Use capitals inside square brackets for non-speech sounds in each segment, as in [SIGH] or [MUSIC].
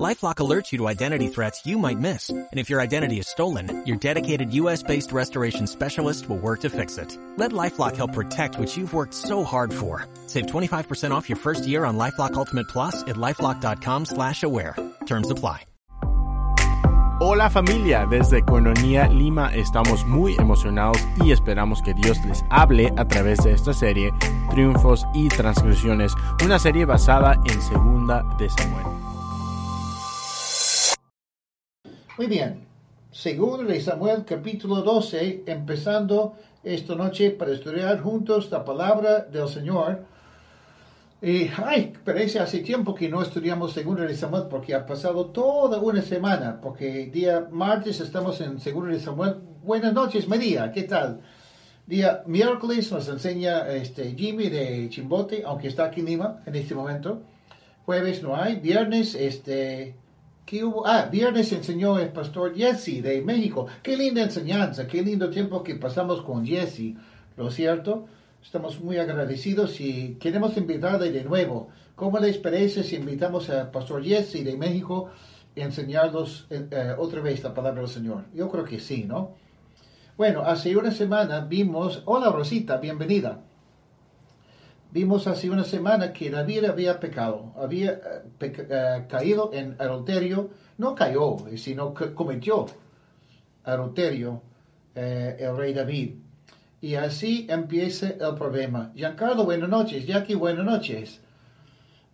LifeLock alerts you to identity threats you might miss. And if your identity is stolen, your dedicated U.S.-based restoration specialist will work to fix it. Let LifeLock help protect what you've worked so hard for. Save 25% off your first year on LifeLock Ultimate Plus at LifeLock.com slash aware. Terms apply. Hola familia, desde Coinonía Lima estamos muy emocionados y esperamos que Dios les hable a través de esta serie Triunfos y Transgresiones, una serie basada en Segunda de Samuel. Muy bien, Segunda de Samuel capítulo 12, empezando esta noche para estudiar juntos la palabra del Señor. Y, ay, parece hace tiempo que no estudiamos Segunda de Samuel porque ha pasado toda una semana, porque día martes estamos en Segunda de Samuel. Buenas noches, María, ¿qué tal? Día miércoles nos enseña este Jimmy de Chimbote, aunque está aquí en Lima en este momento. Jueves no hay. Viernes, este, Ah, viernes enseñó el pastor Jesse de México. Qué linda enseñanza, qué lindo tiempo que pasamos con Jesse, ¿lo cierto? Estamos muy agradecidos y queremos invitarle de nuevo. ¿Cómo les parece si invitamos al Pastor Jesse de México a enseñarnos eh, eh, otra vez la palabra del Señor? Yo creo que sí, ¿no? Bueno, hace una semana vimos, hola Rosita, bienvenida. Vimos hace una semana que David había pecado, había eh, eh, caído en adulterio, no cayó, sino que cometió adulterio eh, el rey David. Y así empieza el problema. Giancarlo, buenas noches. Jackie, buenas noches.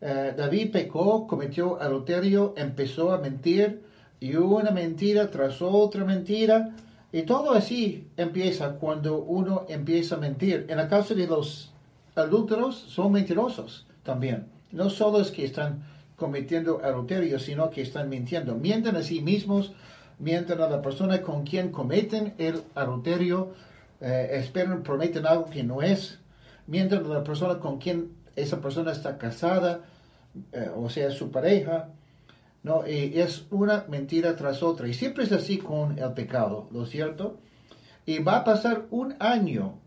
Eh, David pecó, cometió adulterio, empezó a mentir, y una mentira tras otra mentira. Y todo así empieza cuando uno empieza a mentir. En el caso de los adúlteros, son mentirosos también. No solo es que están cometiendo adulterio, sino que están mintiendo. Mienten a sí mismos, mienten a la persona con quien cometen el adulterio, eh, esperan, prometen algo que no es, mienten a la persona con quien esa persona está casada, eh, o sea, su pareja, ¿no? Y es una mentira tras otra. Y siempre es así con el pecado, ¿lo cierto? Y va a pasar un año,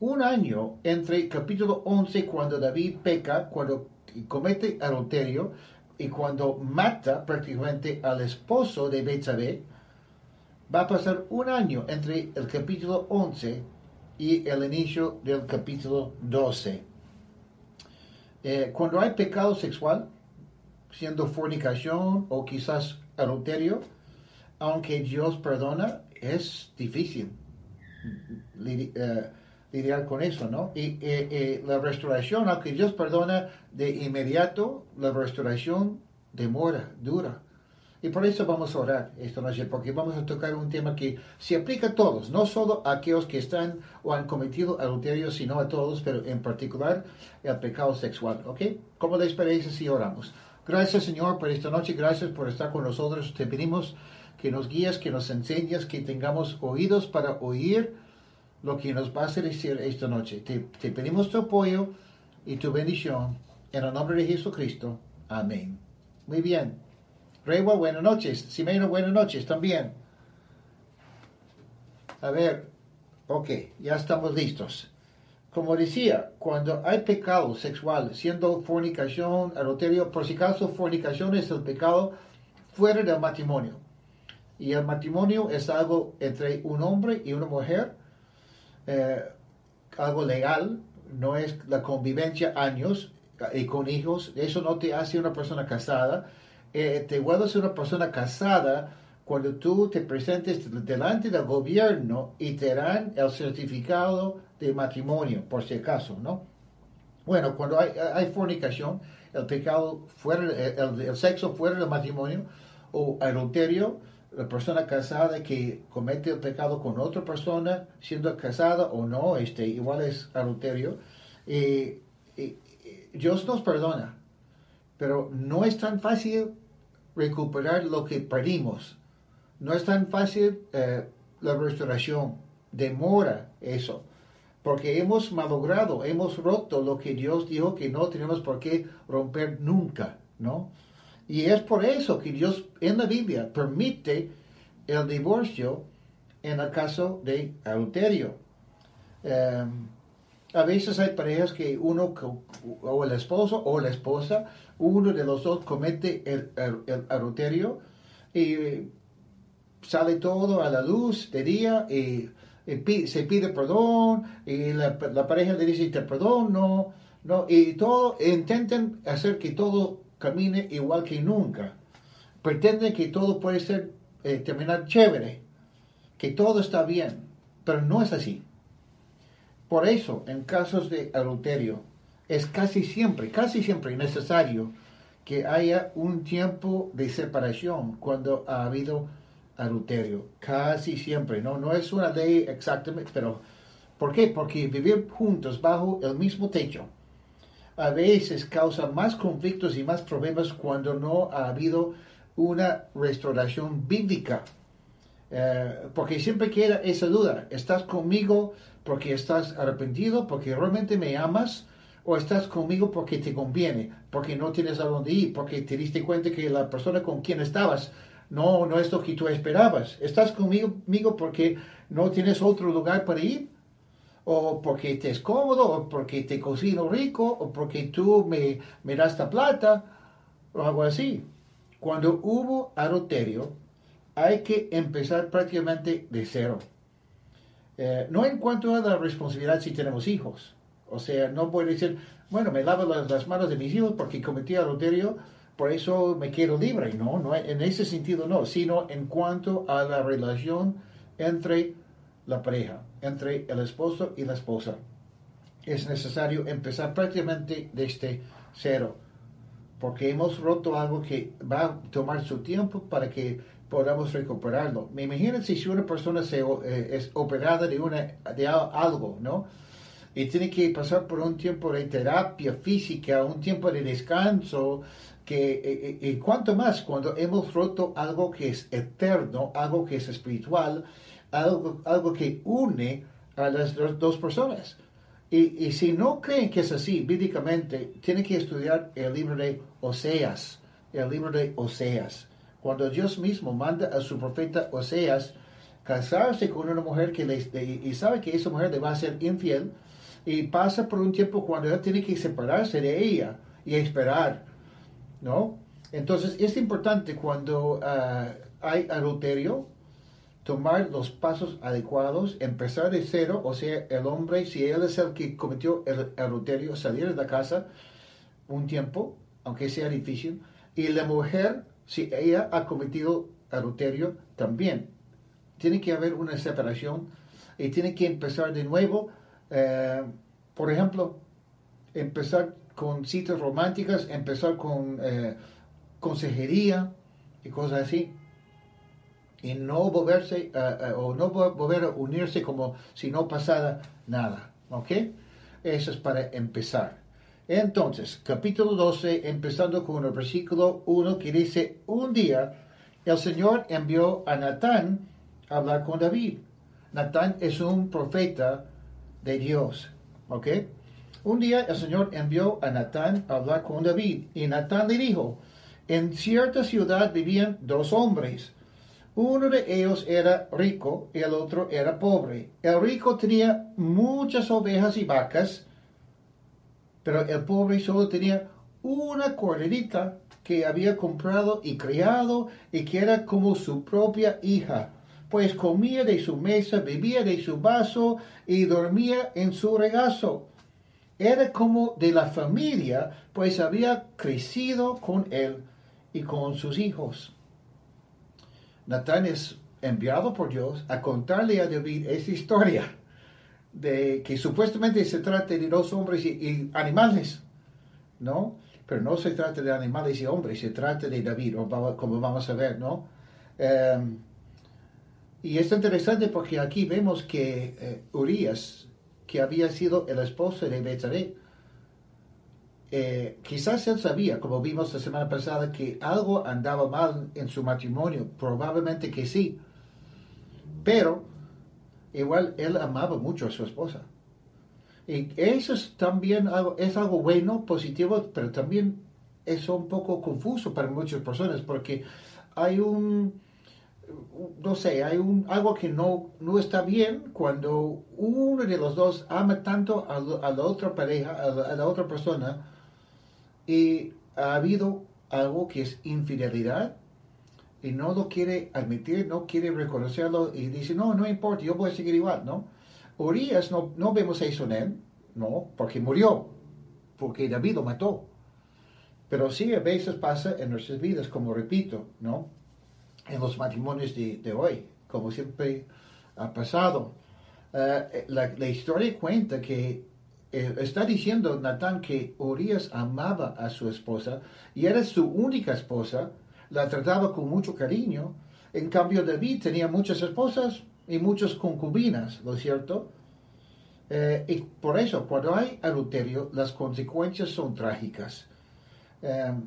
un año entre capítulo 11, cuando David peca, cuando comete adulterio, y cuando mata prácticamente al esposo de Betsabé, va a pasar un año entre el capítulo 11 y el inicio del capítulo 12. Eh, cuando hay pecado sexual, siendo fornicación o quizás adulterio, aunque Dios perdona, es difícil eh, lidiar con eso, ¿no? Y eh, eh, la restauración, aunque Dios perdona de inmediato, la restauración demora, dura. Y por eso vamos a orar esta noche, porque vamos a tocar un tema que se aplica a todos, no solo a aquellos que están o han cometido adulterio, sino a todos, pero en particular el pecado sexual, ¿ok? ¿Cómo les parece si oramos? Gracias Señor por esta noche, gracias por estar con nosotros. Te pedimos que nos guíes, que nos enseñes, que tengamos oídos para oír lo que nos vas a decir esta noche. Te, te pedimos tu apoyo y tu bendición en el nombre de Jesucristo. Amén. Muy bien. Rewa, buenas noches. Simeno, buenas noches también. A ver, ok, ya estamos listos. Como decía, cuando hay pecado sexual, siendo fornicación, adulterio, por si acaso, fornicación es el pecado fuera del matrimonio. Y el matrimonio es algo entre un hombre y una mujer, eh, algo legal, no es la convivencia años y con hijos, eso no te hace una persona casada, eh, te vuelves una persona casada cuando tú te presentes delante del gobierno y te dan el certificado de matrimonio, por si acaso, ¿no? Bueno, cuando hay, hay fornicación, el pecado fuera, el, el sexo fuera del matrimonio o adulterio, la persona casada que comete el pecado con otra persona, siendo casada o no, este, igual es adulterio, Dios nos perdona, pero no es tan fácil recuperar lo que perdimos. No es tan fácil eh, la restauración, demora eso, porque hemos malogrado, hemos roto lo que Dios dijo que no tenemos por qué romper nunca, ¿no? Y es por eso que Dios en la Biblia permite el divorcio en el caso de adulterio. Em, a veces hay parejas que uno, o el esposo o la esposa, uno de los dos comete el, adulterio y sale todo a la luz de día y, se pide perdón y la, pareja le dice te perdono, no, y todo, intenten hacer que todo camine igual que nunca. Pretenden que todo puede ser, eh, terminar chévere, que todo está bien, pero no es así. Por eso, en casos de adulterio, es casi siempre, casi siempre necesario que haya un tiempo de separación cuando ha habido adulterio. Casi siempre, ¿no? No es una ley exactamente, pero ¿por qué? Porque vivir juntos bajo el mismo techo a veces causa más conflictos y más problemas cuando no ha habido una restauración bíblica. Eh, porque siempre queda esa duda, ¿estás conmigo porque estás arrepentido, porque realmente me amas? ¿O estás conmigo porque te conviene, porque no tienes a dónde ir, porque te diste cuenta que la persona con quien estabas no, no es lo que tú esperabas? ¿Estás conmigo, conmigo porque no tienes otro lugar para ir? O porque te es cómodo, o porque te cocino rico, o porque tú me, me das la plata, o algo así. Cuando hubo adulterio, hay que empezar prácticamente de cero. Eh, no en cuanto a la responsabilidad si tenemos hijos. O sea, no puede decir, bueno, me lavo las, manos de mis hijos porque cometí adulterio, por eso me quiero libre. No, no, en ese sentido no, sino en cuanto a la relación entre la pareja, entre el esposo y la esposa. Es necesario empezar prácticamente desde cero, porque hemos roto algo que va a tomar su tiempo para que podamos recuperarlo. Me imagino si una persona se, eh, es operada de, una, de algo, ¿no? Y tiene que pasar por un tiempo de terapia física, un tiempo de descanso, que, eh, eh, y cuanto más cuando hemos roto algo que es eterno, algo que es espiritual, algo, algo que une a las dos, personas. Y, y, si no creen que es así, bíblicamente, tienen que estudiar el libro de Oseas, el libro de Oseas. Cuando Dios mismo manda a su profeta Oseas casarse con una mujer que y sabe que esa mujer le va a ser infiel, y pasa por un tiempo cuando él tiene que separarse de ella y esperar, ¿no? Entonces es importante cuando ah, hay adulterio, tomar los pasos adecuados, empezar de cero, o sea, el hombre, si él es el que cometió el adulterio, salir de la casa un tiempo, aunque sea difícil, y la mujer, si ella ha cometido adulterio, también. Tiene que haber una separación y tiene que empezar de nuevo, eh, por ejemplo, empezar con citas románticas, empezar con eh, consejería y cosas así y no volverse o no volver a unirse como si no pasara nada. ¿Ok? Eso es para empezar. Entonces, capítulo 12, empezando con el versículo 1 que dice, un día el Señor envió a Natán a hablar con David. Natán es un profeta de Dios. ¿Ok? Un día el Señor envió a Natán a hablar con David y Natán le dijo, en cierta ciudad vivían dos hombres uno de ellos era rico y el otro era pobre. El rico tenía muchas ovejas y vacas, pero el pobre solo tenía una corderita que había comprado y criado y que era como su propia hija, pues comía de su mesa, bebía de su vaso y dormía en su regazo. Era como de la familia, pues había crecido con él y con sus hijos. Natán es enviado por Dios a contarle a David esa historia de que supuestamente se trata de dos hombres y, animales, ¿no? Pero no se trata de animales y hombres, se trata de David, como vamos a ver, ¿no? Em, y es interesante porque aquí vemos que eh, Urias, que había sido el esposo de Betsabé, eh, quizás él sabía, como vimos la semana pasada, que algo andaba mal en su matrimonio, probablemente que sí, pero igual él amaba mucho a su esposa. Y eso es también algo, es algo bueno, positivo, pero también es un poco confuso para muchas personas porque hay un, no sé, hay un, algo que no, no está bien cuando uno de los dos ama tanto a, la otra pareja, a la, otra persona, y ha habido algo que es infidelidad y no lo quiere admitir, no quiere reconocerlo y dice, no, no importa, yo voy a seguir igual, ¿no? Urias no, no vemos eso en él, ¿no? Porque murió, porque David lo mató. Pero sí, a veces pasa en nuestras vidas, como repito, ¿no? En los matrimonios de, hoy, como siempre ha pasado. Eh, la, historia cuenta que eh, está diciendo Natán que Urias amaba a su esposa y era su única esposa, la trataba con mucho cariño. En cambio, David tenía muchas esposas y muchas concubinas, ¿no es cierto? Eh, y por eso, cuando hay adulterio, las consecuencias son trágicas. Em,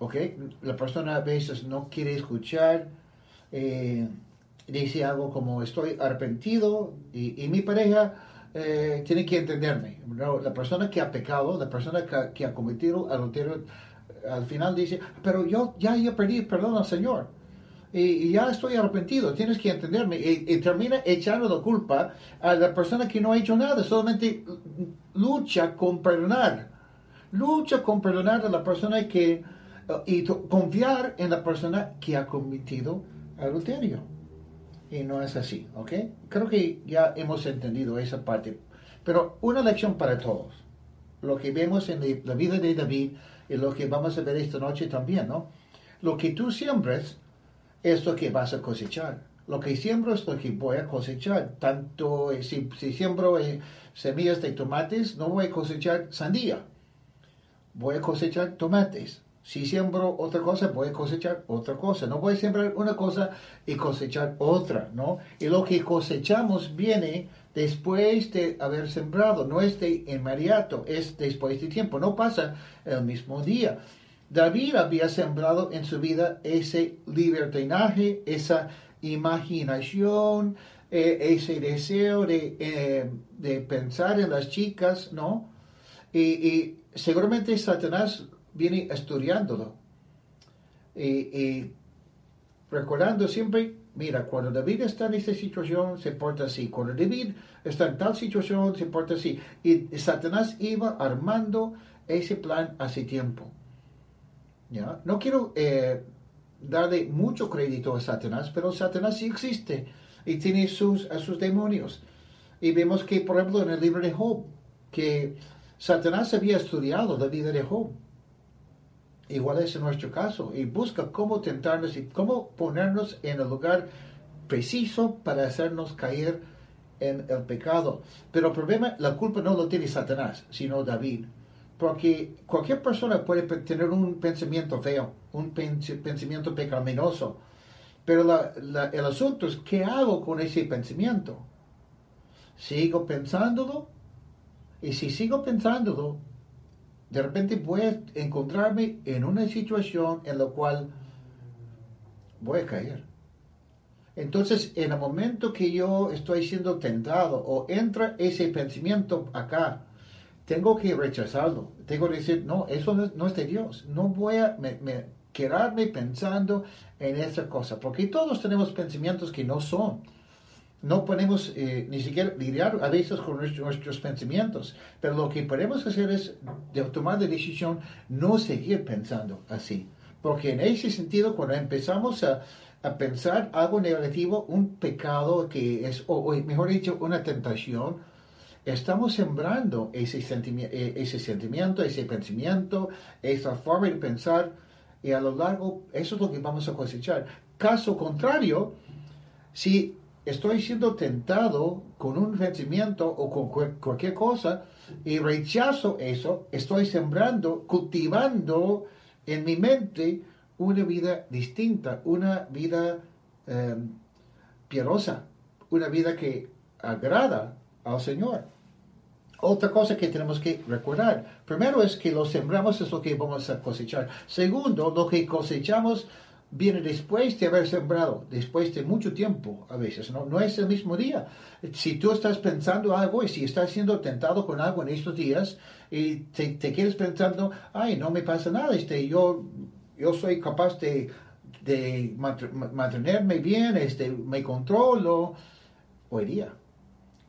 ok, la persona a veces no quiere escuchar, eh, dice algo como estoy arrepentido y, mi pareja eh, tiene que entenderme. La persona que ha pecado, la persona que, ha cometido adulterio, al final dice, pero yo ya, ya perdí perdón al Señor. Y, ya estoy arrepentido, tienes que entenderme. Y, termina echando la culpa a la persona que no ha hecho nada, solamente lucha con perdonar lucha con perdonar a la persona que y confiar en la persona que ha cometido adulterio. Y no es así, ¿ok? Creo que ya hemos entendido esa parte. Pero una lección para todos. Lo que vemos en la vida de David y lo que vamos a ver esta noche también, ¿no? Lo que tú siembres es lo que vas a cosechar. Lo que siembro es lo que voy a cosechar. Tanto eh, si, si siembro eh, semillas de tomates, no voy a cosechar sandía voy a cosechar tomates. Si siembro otra cosa, voy a cosechar otra cosa. No voy a sembrar una cosa y cosechar otra, ¿no? Y lo que cosechamos viene después de haber sembrado, no es de inmediato, es después de tiempo, no pasa el mismo día. David había sembrado en su vida ese libertinaje, esa imaginación, eh, ese deseo de, eh, de, pensar en las chicas, ¿no? y seguramente Satanás viene estudiándolo y, recordando siempre, mira, cuando David está en esta situación se porta así, cuando David está en tal situación se porta así. Y Satanás iba armando ese plan hace tiempo. ¿Ya? No quiero eh, darle mucho crédito a Satanás, pero Satanás sí existe y tiene sus, sus demonios. Y vemos que, por ejemplo, en el libro de Job, que Satanás había estudiado la vida de Job. Igual es en nuestro caso. Y busca cómo tentarnos y cómo ponernos en el lugar preciso para hacernos caer en el pecado. Pero el problema, la culpa no lo tiene Satanás, sino David. Porque cualquier persona puede tener un pensamiento feo, un pensamiento pecaminoso. Pero el asunto es, ¿qué hago con ese pensamiento? ¿Sigo pensándolo y si sigo pensándolo, de repente voy a encontrarme en una situación en la cual voy a caer. Entonces, en el momento que yo estoy siendo tentado o entra ese pensamiento acá, tengo que rechazarlo. Tengo que decir, no, eso no es, de Dios. No voy a quedarme pensando en esa cosa, porque todos tenemos pensamientos que no son no podemos eh, ni siquiera lidiar a veces con nuestros, pensamientos, pero lo que podemos hacer es tomar la decisión no seguir pensando así, porque en ese sentido cuando empezamos a, pensar algo negativo, un pecado que es, o, mejor dicho, una tentación, estamos sembrando ese, eh, ese sentimiento, ese pensamiento, esa forma de pensar, y a lo largo eso es lo que vamos a cosechar. Caso contrario, si estoy siendo tentado con un vencimiento o con cualquier cosa y rechazo eso, estoy sembrando, cultivando en mi mente una vida distinta, una vida eh, piadosa, una vida que agrada al Señor. Otra cosa que tenemos que recordar, primero es que lo sembramos es lo que vamos a cosechar. Segundo, lo que cosechamos viene después de haber sembrado, después de mucho tiempo a veces, no, no es el mismo día. Si tú estás pensando algo y si estás siendo tentado con algo en estos días y te, te quedes pensando, ay, no me pasa nada, este, yo, yo soy capaz de, de mantenerme bien, este, me controlo, hoy día.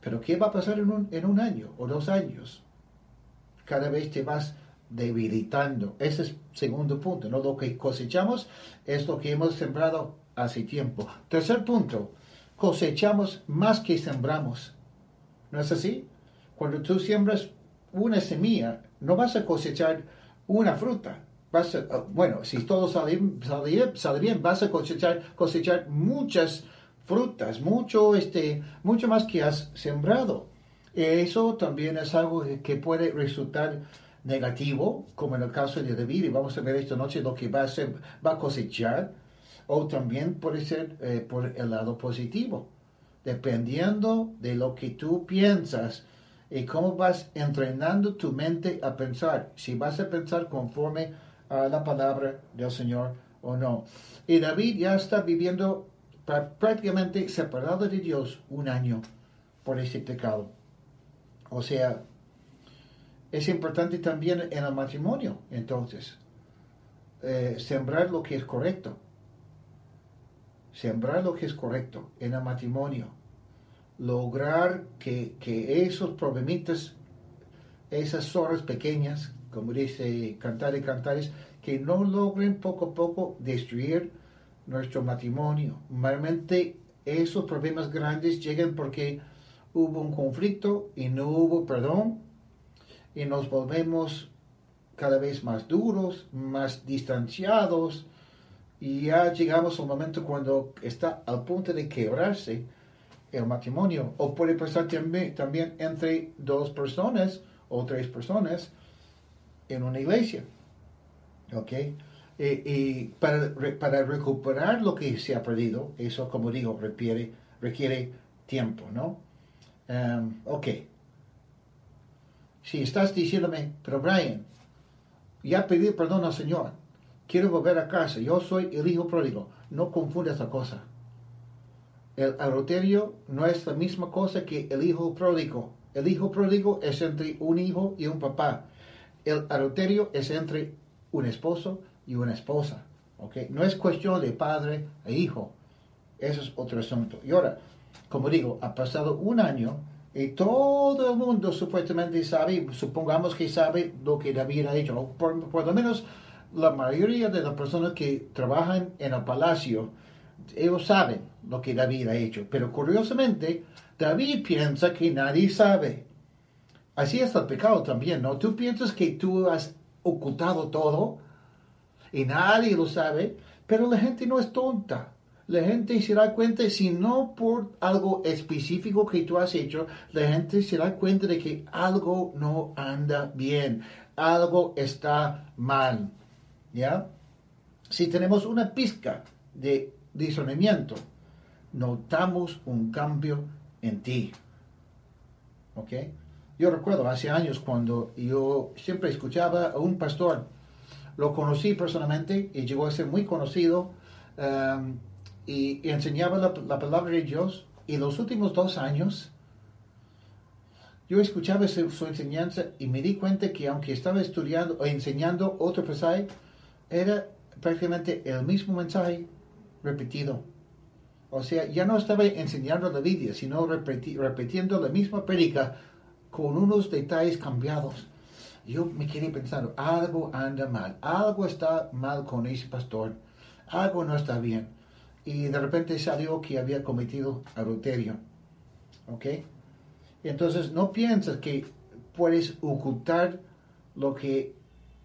Pero ¿qué va a pasar en un, en un año o dos años? Cada vez te vas debilitando. Ese es el segundo punto, ¿no? Lo que cosechamos es lo que hemos sembrado hace tiempo. Tercer punto, cosechamos más que sembramos. ¿No es así? Cuando tú siembras una semilla, no vas a cosechar una fruta. Vas ah, bueno, si todo sale, sale, bien, vas a cosechar, cosechar muchas frutas, mucho, este, mucho más que has sembrado. Eso también es algo que puede resultar negativo, como en el caso de David, y vamos a ver esta noche lo que va a, hacer, va a cosechar, o también puede ser eh, por el lado positivo, dependiendo de lo que tú piensas y cómo vas entrenando tu mente a pensar, si vas a pensar conforme a la palabra del Señor o no. Y David ya está viviendo prácticamente separado de Dios un año por ese pecado. O sea, es importante también en el matrimonio, entonces, eh, sembrar lo que es correcto. Sembrar lo que es correcto en el matrimonio. Lograr que, esos problemitas, esas zorras pequeñas, como dice Cantar y Cantares, que no logren poco a poco destruir nuestro matrimonio. Normalmente esos problemas grandes llegan porque hubo un conflicto y no hubo perdón y nos volvemos cada vez más duros, más distanciados y ya llegamos a un momento cuando está al punto de quebrarse el matrimonio o puede pasar también, también entre dos personas o tres personas en una iglesia. ¿Ok? y para, para, recuperar lo que se ha perdido, eso como digo, requiere, requiere tiempo, ¿no? Um, ok. Si estás diciéndome, pero Brian, ya pedí perdón al Señor, quiero volver a casa, yo soy el hijo pródigo, no confundas la cosa. El adulterio no es la misma cosa que el hijo pródigo. El hijo pródigo es entre un hijo y un papá. El adulterio es entre un esposo y una esposa. ¿okay? No es cuestión de padre e hijo. Eso es otro asunto. Y ahora, como digo, ha pasado un año y todo el mundo supuestamente sabe, supongamos que sabe lo que David ha hecho, por, por lo menos la mayoría de las personas que trabajan en el palacio, ellos saben lo que David ha hecho. Pero curiosamente, David piensa que nadie sabe. Así es el pecado también, ¿no? Tú piensas que tú has ocultado todo y nadie lo sabe, pero la gente no es tonta. La gente se da cuenta, si no por algo específico que tú has hecho, la gente se da cuenta de que algo no anda bien, algo está mal. ¿Ya? Si tenemos una pizca de discernimiento, notamos un cambio en ti. ¿Ok? Yo recuerdo hace años cuando yo siempre escuchaba a un pastor lo conocí personalmente y llegó a ser muy conocido um, y, enseñaba la, palabra de Dios. Y los últimos dos años yo escuchaba su, enseñanza y me di cuenta que aunque estaba estudiando o enseñando otro pasaje, era prácticamente el mismo mensaje repetido. O sea, ya no estaba enseñando la Biblia, sino repitiendo la misma perica con unos detalles cambiados yo me quedé pensando, algo anda mal, algo está mal con ese pastor, algo no está bien. Y de repente salió que había cometido adulterio. ¿Ok? entonces no piensas que puedes ocultar lo que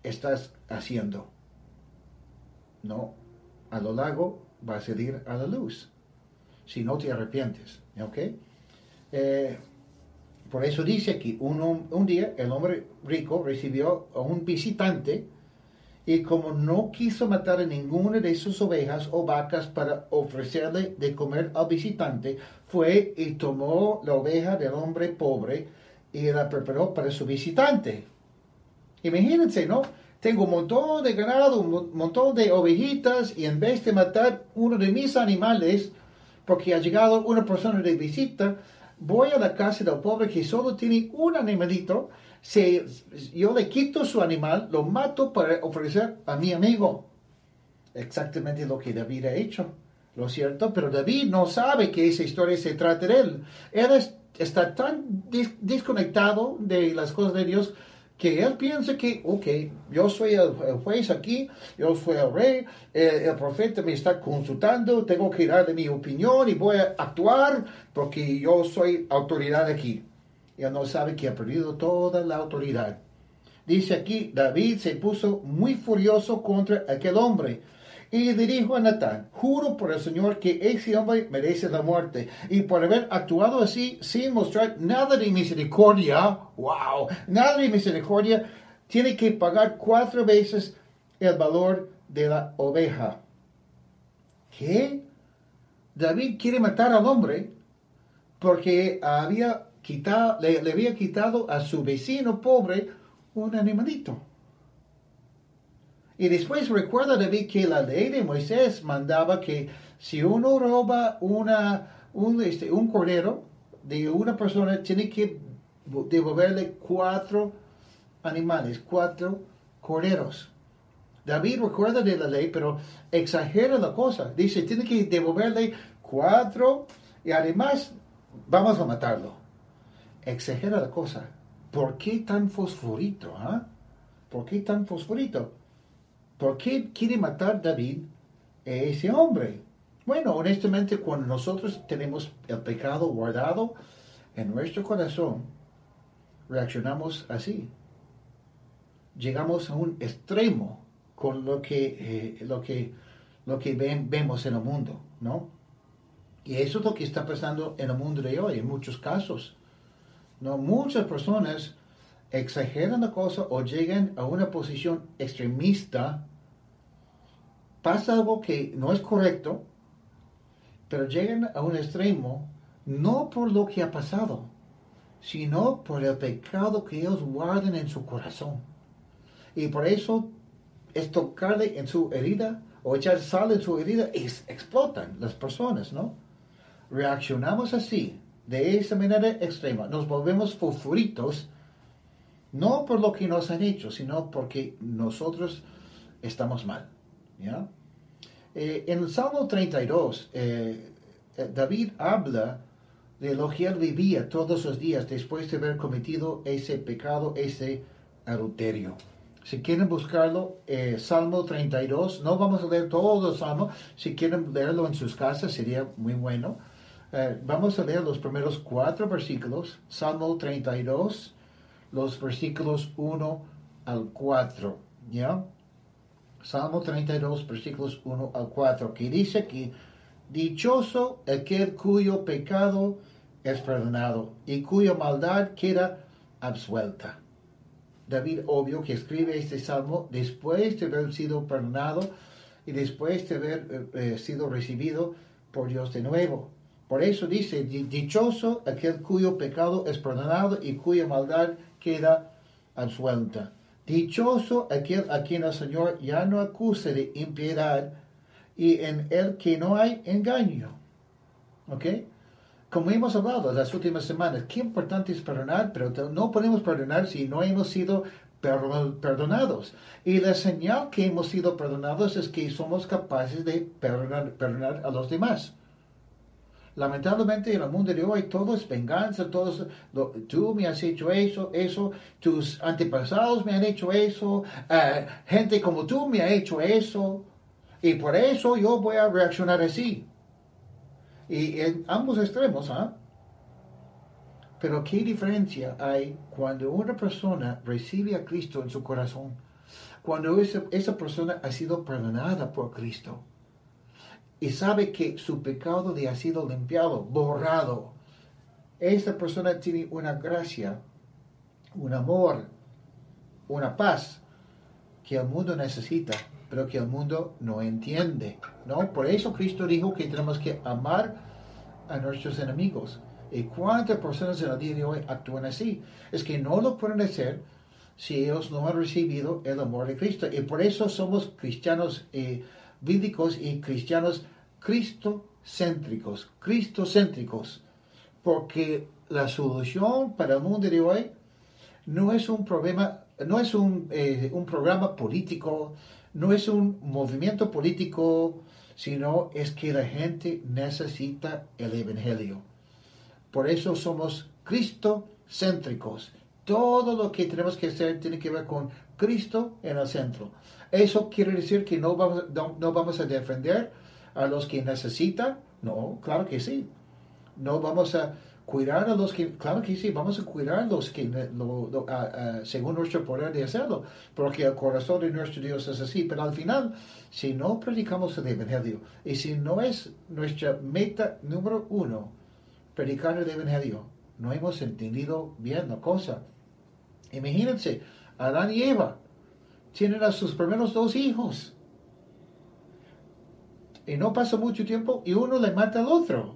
estás haciendo. No, a lo largo va a salir a la luz, si no te arrepientes. ¿Ok? Eh, por eso dice que un, día el hombre rico recibió a un visitante y como no quiso matar a ninguna de sus ovejas o vacas para ofrecerle de comer al visitante, fue y tomó la oveja del hombre pobre y la preparó para su visitante. Imagínense, ¿no? tengo un montón de ganado, un montón de ovejitas y en vez de matar uno de mis animales, porque ha llegado una persona de visita, voy a la casa del pobre que solo tiene un animalito, se, yo le quito su animal, lo mato para ofrecer a mi amigo. Exactamente lo que David ha hecho, ¿lo cierto? Pero David no sabe que esa historia se trata de él. Él está tan desconectado de las cosas de Dios que él piensa que, ok, yo soy el, juez aquí, yo soy el rey, el, profeta me está consultando, tengo que darle mi opinión y voy a actuar porque yo soy autoridad aquí. Y él no sabe que ha perdido toda la autoridad. Dice aquí, David se puso muy furioso contra aquel hombre y dijo a Natán, juro por el Señor que ese hombre merece la muerte. Y por haber actuado así sin mostrar nada de misericordia, wow, nada de misericordia, tiene que pagar cuatro veces el valor de la oveja. ¿Qué? David quiere matar al hombre porque había le había quitado a su vecino pobre un animalito. Y después recuerda David que la ley de Moisés mandaba que si uno roba una, un, este, un cordero de una persona, tiene que devolverle cuatro animales, cuatro corderos. David recuerda de la ley, pero exagera la cosa. Dice, tiene que devolverle cuatro y además vamos a matarlo. Exagera la cosa. ¿Por qué tan fosforito? Ah? ¿Por qué tan fosforito? ¿Por qué quiere matar David a ese hombre? Bueno, honestamente, cuando nosotros tenemos el pecado guardado en nuestro corazón, reaccionamos así. Llegamos a un extremo con lo que, eh, lo que, lo que vemos en el mundo, ¿no? Y eso es lo que está pasando en el mundo de hoy, en muchos casos. ¿No? Muchas personas exageran la cosa o llegan a una posición extremista pasa algo que no es correcto, pero llegan a un extremo no por lo que ha pasado, sino por el pecado que ellos guardan en su corazón. Y por eso es tocarle en su herida o echar sal en su herida y explotan las personas, ¿no? Reaccionamos así, de esa manera extrema. Nos volvemos fosforitos, no por lo que nos han hecho, sino porque nosotros estamos mal. Eh, en el Salmo 32, eh, eh, David habla de lo que él vivía todos los días después de haber cometido ese pecado, ese adulterio. Si quieren buscarlo, Salmo 32, no vamos a leer todo el Salmo, si quieren leerlo en sus casas sería muy bueno. Vamos a leer los primeros cuatro versículos, Salmo 32, los versículos 1 al 4, ¿ya? Salmo 32, versículos 1 al 4, que dice que dichoso aquel cuyo pecado es perdonado y cuya maldad queda absuelta. David, obvio, que escribe este salmo después de haber sido perdonado y después de haber eh, eh, sido recibido por Dios de nuevo. Por eso dice, dichoso aquel cuyo pecado es perdonado y cuya maldad queda absuelta. Dichoso aquel a quien el Señor ya no acuse de impiedad y en el que no hay engaño. ¿Ok? Como hemos hablado las últimas semanas, qué importante es perdonar, pero no podemos perdonar si no hemos sido perdonados. Y la señal que hemos sido perdonados es que somos capaces de perdonar a los demás. Lamentablemente en el mundo de hoy todo es venganza, todo es, tú me has hecho eso, eso, tus antepasados me han hecho eso, eh, gente como tú me ha hecho eso, y por eso yo voy a reaccionar así. Y en ambos extremos, ¿ah? Pero ¿qué diferencia hay cuando una persona recibe a Cristo en su corazón? Cuando esa, esa persona ha sido perdonada por Cristo y sabe que su pecado le ha sido limpiado, borrado. Esta persona tiene una gracia, un amor, una paz que el mundo necesita, pero que el mundo no entiende. ¿no? Por eso Cristo dijo que tenemos que amar a nuestros enemigos. ¿Y cuántas personas en el día de hoy actúan así? Es que no lo pueden hacer si ellos no han recibido el amor de Cristo. Y por eso somos cristianos eh, bíblicos y cristianos cristocéntricos, cristocéntricos, porque la solución para el mundo de hoy no es un problema, no es un, eh, un programa político, no es un movimiento político, sino es que la gente necesita el Evangelio. Por eso somos cristocéntricos. Todo lo que tenemos que hacer tiene que ver con Cristo en el centro. ¿Eso quiere decir que no vamos, no vamos a defender a los que necesitan? No, claro que sí. No vamos a cuidar a los que, claro que sí, vamos a cuidar a los que, según nuestro poder de hacerlo, porque el corazón de nuestro Dios es así, pero al final, si no predicamos el Evangelio, y si no es nuestra meta número uno, predicar el Evangelio, no hemos entendido bien la cosa. Imagínense, Adán y Eva tienen a sus primeros dos hijos. Y no pasa mucho tiempo y uno le mata al otro.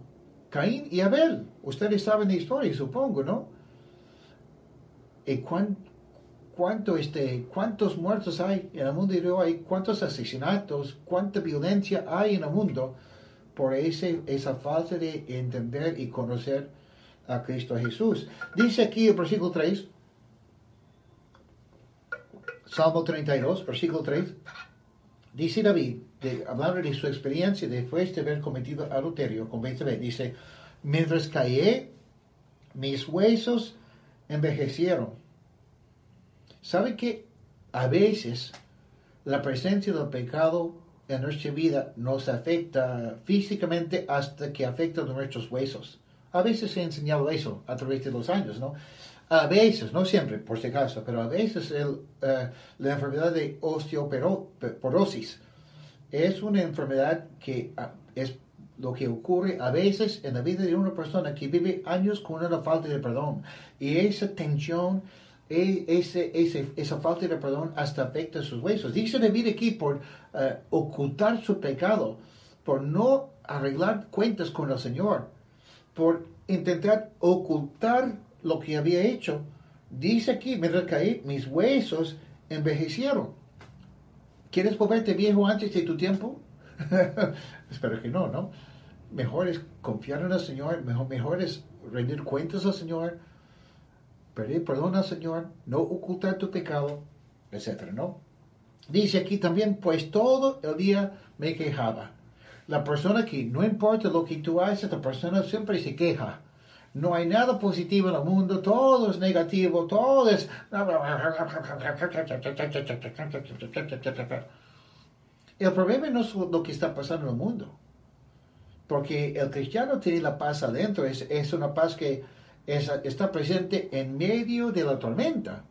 Caín y Abel. Ustedes saben la historia, supongo, ¿no? ¿Y cuánto, este, cuántos muertos hay en el mundo de hoy? ¿Cuántos asesinatos? ¿Cuánta violencia hay en el mundo por ese, esa falta de entender y conocer a Cristo Jesús? Dice aquí el versículo 3, Salmo 32, versículo 3, dice David, de, hablando de su experiencia después de haber cometido adulterio con Betsabé, dice, mientras callé, mis huesos envejecieron. ¿Sabe que a veces la presencia del pecado en nuestra vida nos afecta físicamente hasta que afecta nuestros huesos? A veces se ha enseñado eso a través de los años, ¿no? A veces, no siempre, por si acaso, pero a veces el, eh, la enfermedad de osteoporosis es una enfermedad que ah, es lo que ocurre a veces en la vida de una persona que vive años con una falta de perdón. Y esa tensión, e, ese, esa falta de perdón hasta afecta sus huesos. Dice David aquí por eh, ocultar su pecado, por no arreglar cuentas con el Señor, por intentar ocultar lo que había hecho. Dice aquí, me recaí, mis huesos envejecieron. ¿Quieres volverte viejo antes de tu tiempo? [LAUGHS] Espero que no, ¿no? Mejor es confiar en el Señor, mejor, mejor es rendir cuentas al Señor, pedir perdón al Señor, no ocultar tu pecado, etc. ¿no? Dice aquí también, pues todo el día me quejaba. La persona que no importa lo que tú haces, la persona siempre se queja. No hay nada positivo en el mundo, todo es negativo, todo es... El problema no es lo que está pasando en el mundo, porque el cristiano tiene la paz adentro, es, es una paz que está presente en medio de la tormenta.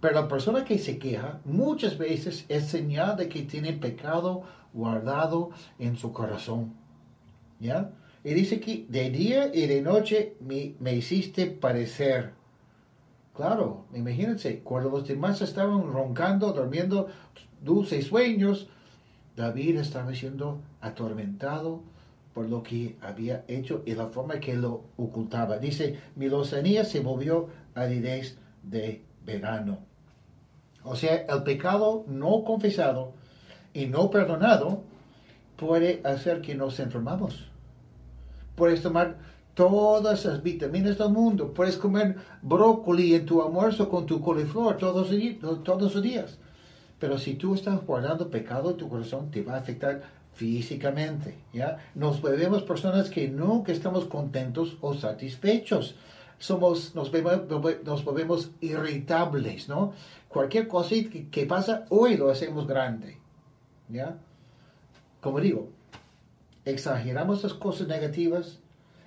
Pero la persona que se queja muchas veces es señal de que tiene pecado guardado en su corazón. ¿Ya? Y dice aquí, de día y de noche me, me hiciste parecer. Claro, imagínense, cuando los demás estaban roncando, durmiendo dulces sueños, David estaba siendo atormentado por lo que había hecho y la forma que lo ocultaba. Dice, mi lozanía se movió a aridez de verano. O sea, el pecado no confesado y no perdonado puede hacer que nos enfermamos. Puedes tomar todas las vitaminas del mundo. Puedes comer brócoli en tu almuerzo con tu coliflor todos, todos los días. Pero si tú estás guardando pecado tu corazón, te va a afectar físicamente. ¿ya? Nos volvemos personas que nunca estamos contentos o satisfechos. Somos, nos, nos volvemos irritables, ¿no? Cualquier cosa que pasa, hoy lo hacemos grande. ¿ya? Como digo, exageramos las cosas negativas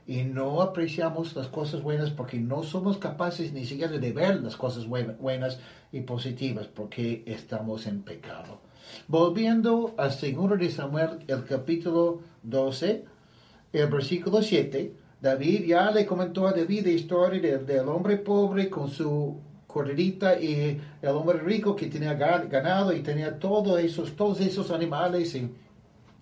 y no apreciamos las cosas buenas porque no somos capaces ni siquiera de ver las cosas buenas y positivas porque estamos en pecado. Volviendo al segundo de Samuel, el capítulo 12, el versículo 7, David ya le comentó a David la historia del, hombre pobre con su corderita y el hombre rico que tenía ganado y tenía todos esos, todos esos animales y,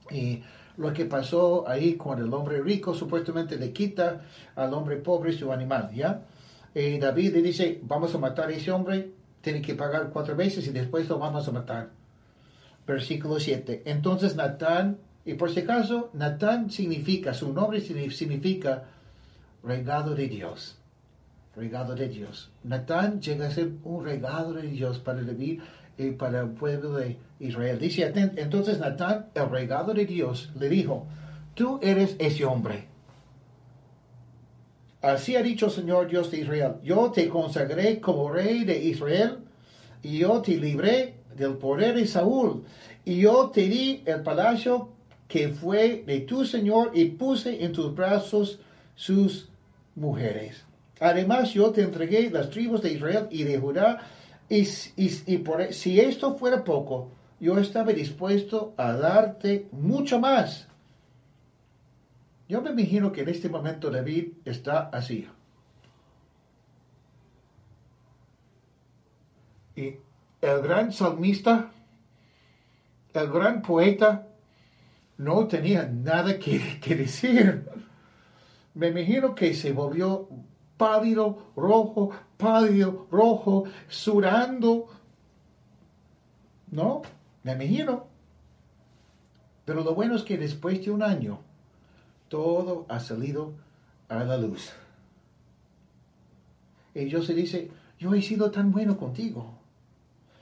y lo que pasó ahí cuando el hombre rico supuestamente le quita al hombre pobre su animal, ¿ya? Y David le dice, vamos a matar a ese hombre tiene que pagar cuatro veces y después lo vamos a matar. Versículo 7. Entonces Natán, y por si acaso, Natán significa, su nombre significa regalo de Dios. Regalo de Dios. Natán llega a ser un regalo de Dios para David y para el pueblo de Israel. Dice, entonces Natán, el regalo de Dios, le dijo, tú eres ese hombre. Así ha dicho el Señor Dios de Israel, yo te consagré como rey de Israel y yo te libré del poder de Saúl y yo te di el palacio que fue de tu Señor y puse en tus brazos sus mujeres. Además yo te entregué las tribus de Israel y de Judá y, por, e, si esto fuera poco, yo estaba dispuesto a darte mucho más yo me imagino que en este momento David está así. Y el gran salmista, el gran poeta, no tenía nada que, que decir. Me imagino que se volvió pálido, rojo, pálido, rojo, sudando. ¿No? Me imagino. Pero lo bueno es que después de un año, todo ha salido a la luz. Y Dios se dice, yo he sido tan bueno contigo.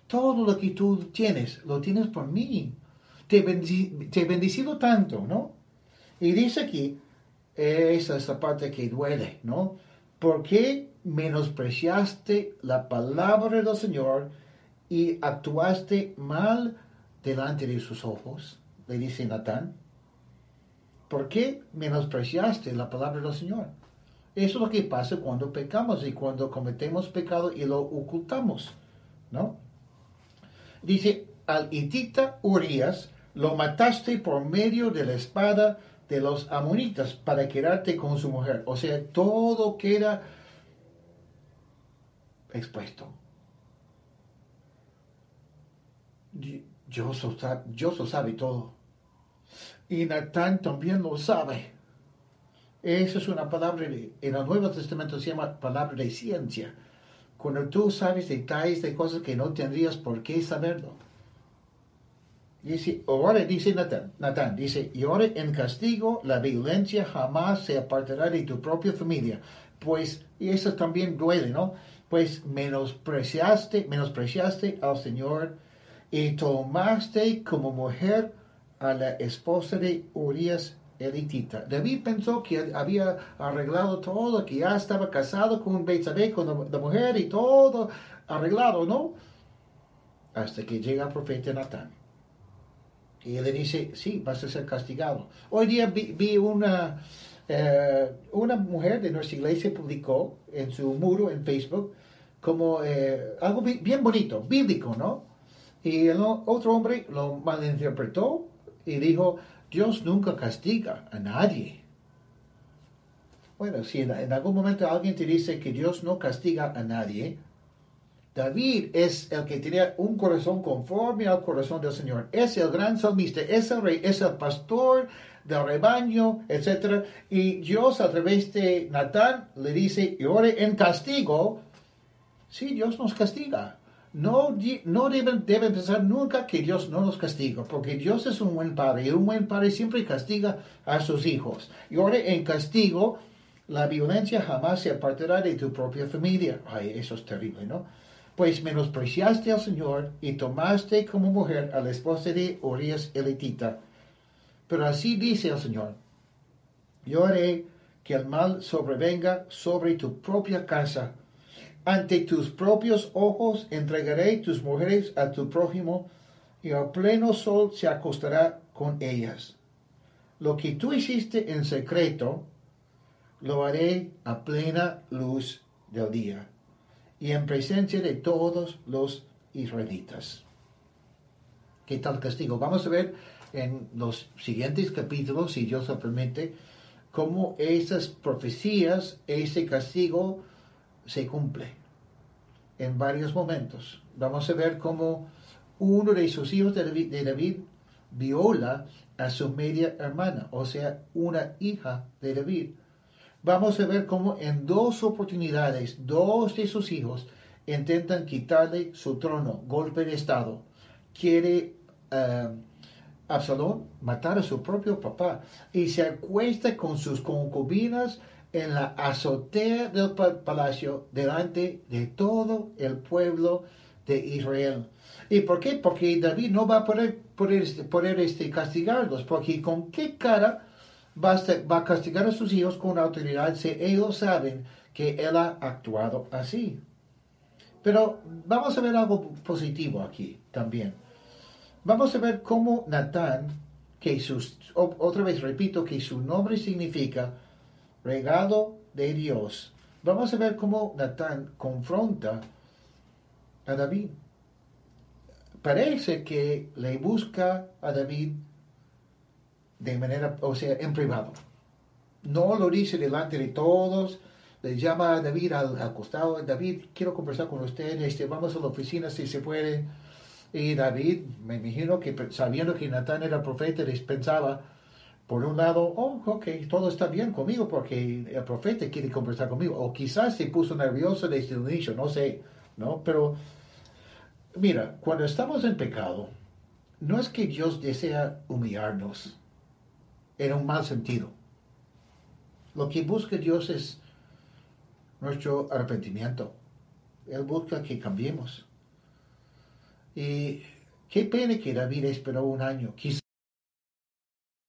Todo lo que tú tienes, lo tienes por mí. Te, he bendecido tanto, ¿no? Y dice aquí, esa es la parte que duele, ¿no? ¿Por qué menospreciaste la palabra del Señor y actuaste mal delante de sus ojos? Le dice Natán. ¿Por qué menospreciaste la palabra del Señor? Eso es lo que pasa cuando pecamos y cuando cometemos pecado y lo ocultamos, ¿no? Dice, al hitita Urias lo mataste por medio de la espada de los amonitas para quedarte con su mujer. O sea, todo queda expuesto. Dios lo sabe todo. Y Natán también lo sabe. Esa es una palabra, en el Nuevo Testamento se llama palabra de ciencia. Cuando tú sabes detalles de cosas que no tendrías por qué saberlo. Dice, ahora dice Natán, Natán, dice, y ahora en castigo la violencia jamás se apartará de tu propia familia. Pues, y eso también duele, ¿no? Pues menospreciaste, menospreciaste al Señor y tomaste como mujer a la esposa de Urias elitita. David pensó que había arreglado todo, que ya estaba casado con Betsabé, con la, mujer y todo arreglado, ¿no? Hasta que llega el profeta Natán. Y él le dice, sí, vas a ser castigado. Hoy día vi, una, eh, una mujer de nuestra iglesia publicó en su muro en Facebook como eh, algo bien bonito, bíblico, ¿no? Y el otro hombre lo malinterpretó y dijo, Dios nunca castiga a nadie. Bueno, si en, algún momento alguien te dice que Dios no castiga a nadie, David es el que tenía un corazón conforme al corazón del Señor. Es el gran salmista, es el rey, es el pastor del rebaño, etc. Y Dios a través de Natán le dice, y ore en castigo. Sí, Dios nos castiga no, no deben, deben, pensar nunca que Dios no los castiga, porque Dios es un buen padre y un buen padre siempre castiga a sus hijos. Y ahora en castigo, la violencia jamás se apartará de tu propia familia. Ay, eso es terrible, ¿no? Pues menospreciaste al Señor y tomaste como mujer a la esposa de Urias elitita. Pero así dice el Señor, yo haré que el mal sobrevenga sobre tu propia casa ante tus propios ojos entregaré tus mujeres a tu prójimo, y al pleno sol se acostará con ellas. Lo que tú hiciste en secreto, lo haré a plena luz del día, y en presencia de todos los israelitas. ¿Qué tal castigo? Vamos a ver en los siguientes capítulos, si Dios lo permite, cómo esas profecías, ese castigo, se cumple en varios momentos. Vamos a ver cómo uno de sus hijos de David, viola a su media hermana, o sea, una hija de David. Vamos a ver cómo en dos oportunidades, dos de sus hijos intentan quitarle su trono, golpe de Estado. Quiere uh, Absalón matar a su propio papá y se acuesta con sus concubinas en la azotea del palacio delante de todo el pueblo de Israel. ¿Y por qué? Porque David no va a poder, poder, este, castigarlos, porque con qué cara va a, castigar a sus hijos con autoridad si ellos saben que él ha actuado así. Pero vamos a ver algo positivo aquí también. Vamos a ver cómo Natán, que sus, otra vez repito que su nombre significa regalo de Dios. Vamos a ver cómo Natán confronta a David. Parece que le busca a David de manera, o sea, en privado. No lo dice delante de todos, le llama a David al, costado, David, quiero conversar con usted, este, vamos a la oficina si se puede. Y David, me imagino que sabiendo que Natán era profeta, les pensaba, por un lado, oh, ok, todo está bien conmigo porque el profeta quiere conversar conmigo. O quizás se puso nervioso desde el inicio, no sé, ¿no? Pero, mira, cuando estamos en pecado, no es que Dios desea humillarnos en un mal sentido. Lo que busca Dios es nuestro arrepentimiento. Él busca que cambiemos. Y qué pena que David esperó un año. Quizás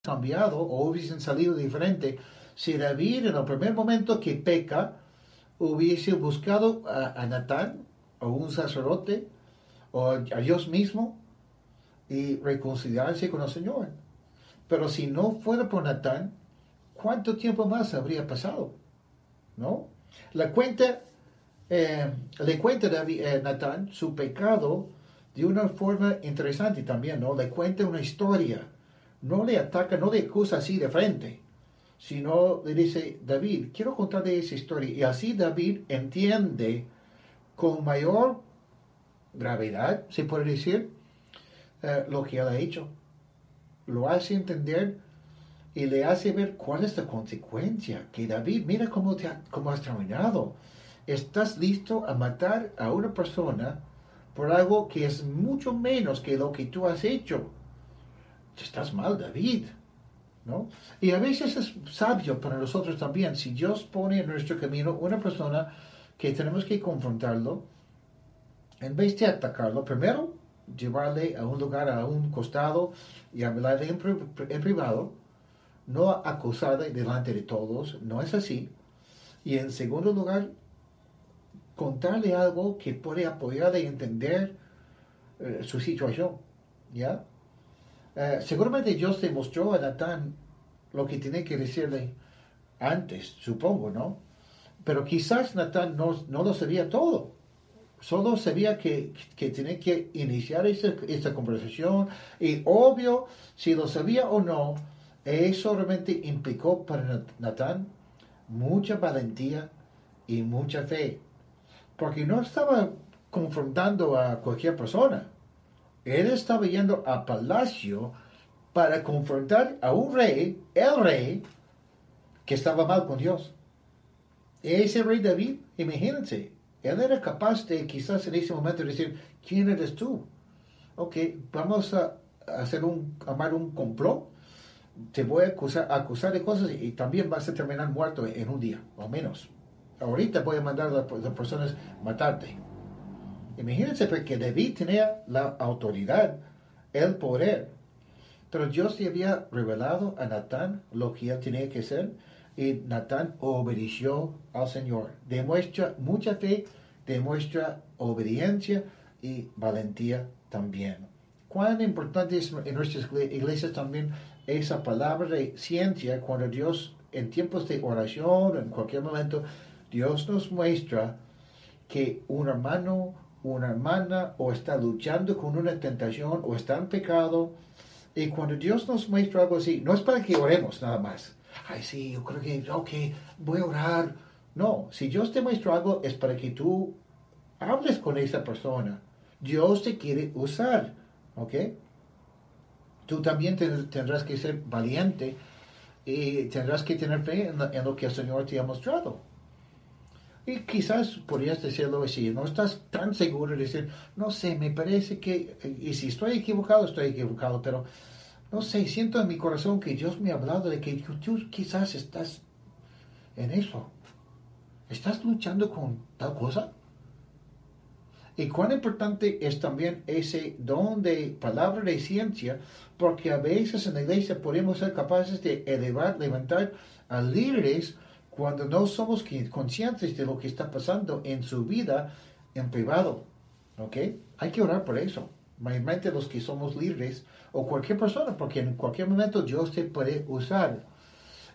cambiado o hubiesen salido diferente si David en el primer momento que peca hubiese buscado a, Natán o un sacerdote o a Dios mismo y reconciliarse con el Señor. Pero si no fuera por Natán, ¿cuánto tiempo más habría pasado? ¿No? La cuenta, eh, le cuenta David, eh, Natán su pecado de una forma interesante también, ¿no? Le cuenta una historia. No le ataca, no le acusa así de frente, sino le dice, David, quiero contarle esa historia. Y así David entiende con mayor gravedad, se puede decir, eh, lo que él ha hecho. Lo hace entender y le hace ver cuál es la consecuencia. Que David, mira cómo, te cómo has terminado. Estás listo a matar a una persona por algo que es mucho menos que lo que tú has hecho. Estás mal, David. ¿no? Y a veces es sabio para nosotros también, si Dios pone en nuestro camino una persona que tenemos que confrontarlo, en vez de atacarlo, primero llevarle a un lugar, a un costado y hablarle en, en privado, no acusarle delante de todos, no es así. Y en segundo lugar, contarle algo que puede apoyarle a entender eh, su situación. ¿Ya? Eh, seguramente Dios demostró a Natán lo que tiene que decirle antes, supongo, ¿no? Pero quizás Natán no, no lo sabía todo. Solo sabía que, que que iniciar esta, esta conversación y obvio, si lo sabía o no, eso realmente implicó para Natán mucha valentía y mucha fe porque no estaba confrontando a cualquier persona. Él estaba yendo a palacio para confrontar a un rey, el rey, que estaba mal con Dios. Ese rey David, imagínense, él era capaz de quizás en ese momento decir, ¿quién eres tú? Ok, vamos a hacer un, amar un complot, te voy a acusar, acusar de cosas y también vas a terminar muerto en un día, o menos ahorita voy a mandar a las personas matarte. Imagínense porque David tenía la autoridad, el poder. Pero Dios le había revelado a Natán lo que él tenía que hacer y Natán obedeció al Señor. Demuestra mucha fe, demuestra obediencia y valentía también. Cuán importante es en nuestras iglesias también esa palabra de ciencia cuando Dios en tiempos de oración, en cualquier momento, Dios nos muestra que un hermano, una hermana o está luchando con una tentación o está en pecado. Y cuando Dios nos muestra algo así, no es para que oremos nada más. Ay, sí, yo creo que, ok, voy a orar. No, si Dios te muestra algo es para que tú hables con esa persona. Dios te quiere usar, ¿ok? Tú también tendrás que ser valiente y tendrás que tener fe en lo que el Señor te ha mostrado. Y quizás podrías decirlo así, no estás tan seguro de decir, no sé, me parece que, y si estoy equivocado, estoy equivocado, pero no sé, siento en mi corazón que Dios me ha hablado de que tú quizás estás en eso. ¿Estás luchando con tal cosa? Y cuán importante es también ese don de palabra de ciencia, porque a veces en la iglesia podemos ser capaces de elevar, levantar a líderes cuando no somos conscientes de lo que está pasando en su vida en privado. ¿Ok? Hay que orar por eso. Mayormente los que somos líderes o cualquier persona, porque en cualquier momento Dios te puede usar.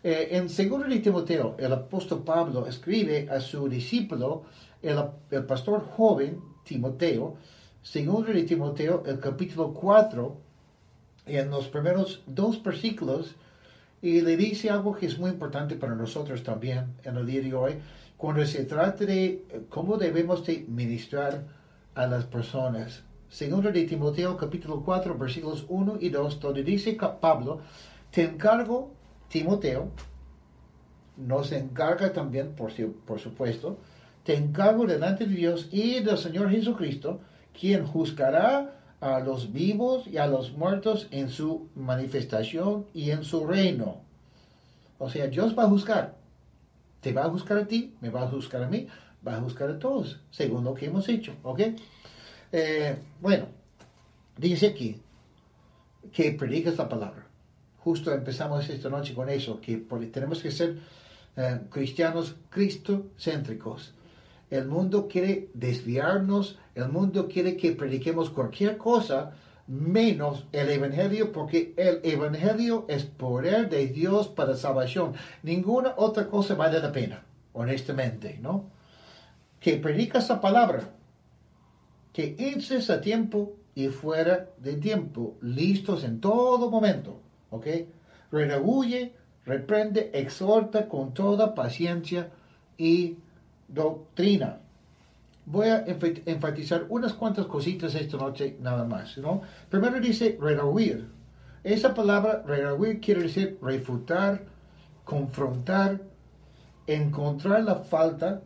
Eh, en segundo de Timoteo, el apóstol Pablo escribe a su discípulo, el, el pastor joven, Timoteo, segundo de Timoteo, el capítulo 4, en los primeros dos versículos, y le dice algo que es muy importante para nosotros también en el día de hoy, cuando se trata de eh, cómo debemos de ministrar a las personas. Segundo de Timoteo capítulo 4 versículos 1 y 2, donde dice Pablo, te encargo, Timoteo, nos encarga también, por, por supuesto, te encargo delante de Dios y del Señor Jesucristo, quien juzgará a los vivos y a los muertos en su manifestación y en su reino. O sea, Dios va a juzgar. Te va a juzgar a ti, me va a juzgar a mí, va a juzgar a todos, según lo que hemos hecho. ¿Ok? Eh, bueno, dice aquí que predicas la palabra. Justo empezamos esta noche con eso, que tenemos que ser eh, cristianos cristocéntricos. El mundo quiere desviarnos, el mundo quiere que prediquemos cualquier cosa menos el Evangelio, porque el Evangelio es poder de Dios para salvación. Ninguna otra cosa vale la pena, honestamente, ¿no? Que predicas la palabra, que entres a tiempo y fuera de tiempo, listos en todo momento, ¿ok? Redaguye, reprende, exhorta con toda paciencia y doctrina. Voy a enfatizar unas cuantas cositas esta noche nada más, ¿no? Primero dice redahuir. Esa palabra redahuir quiere decir refutar, confrontar, encontrar la falta,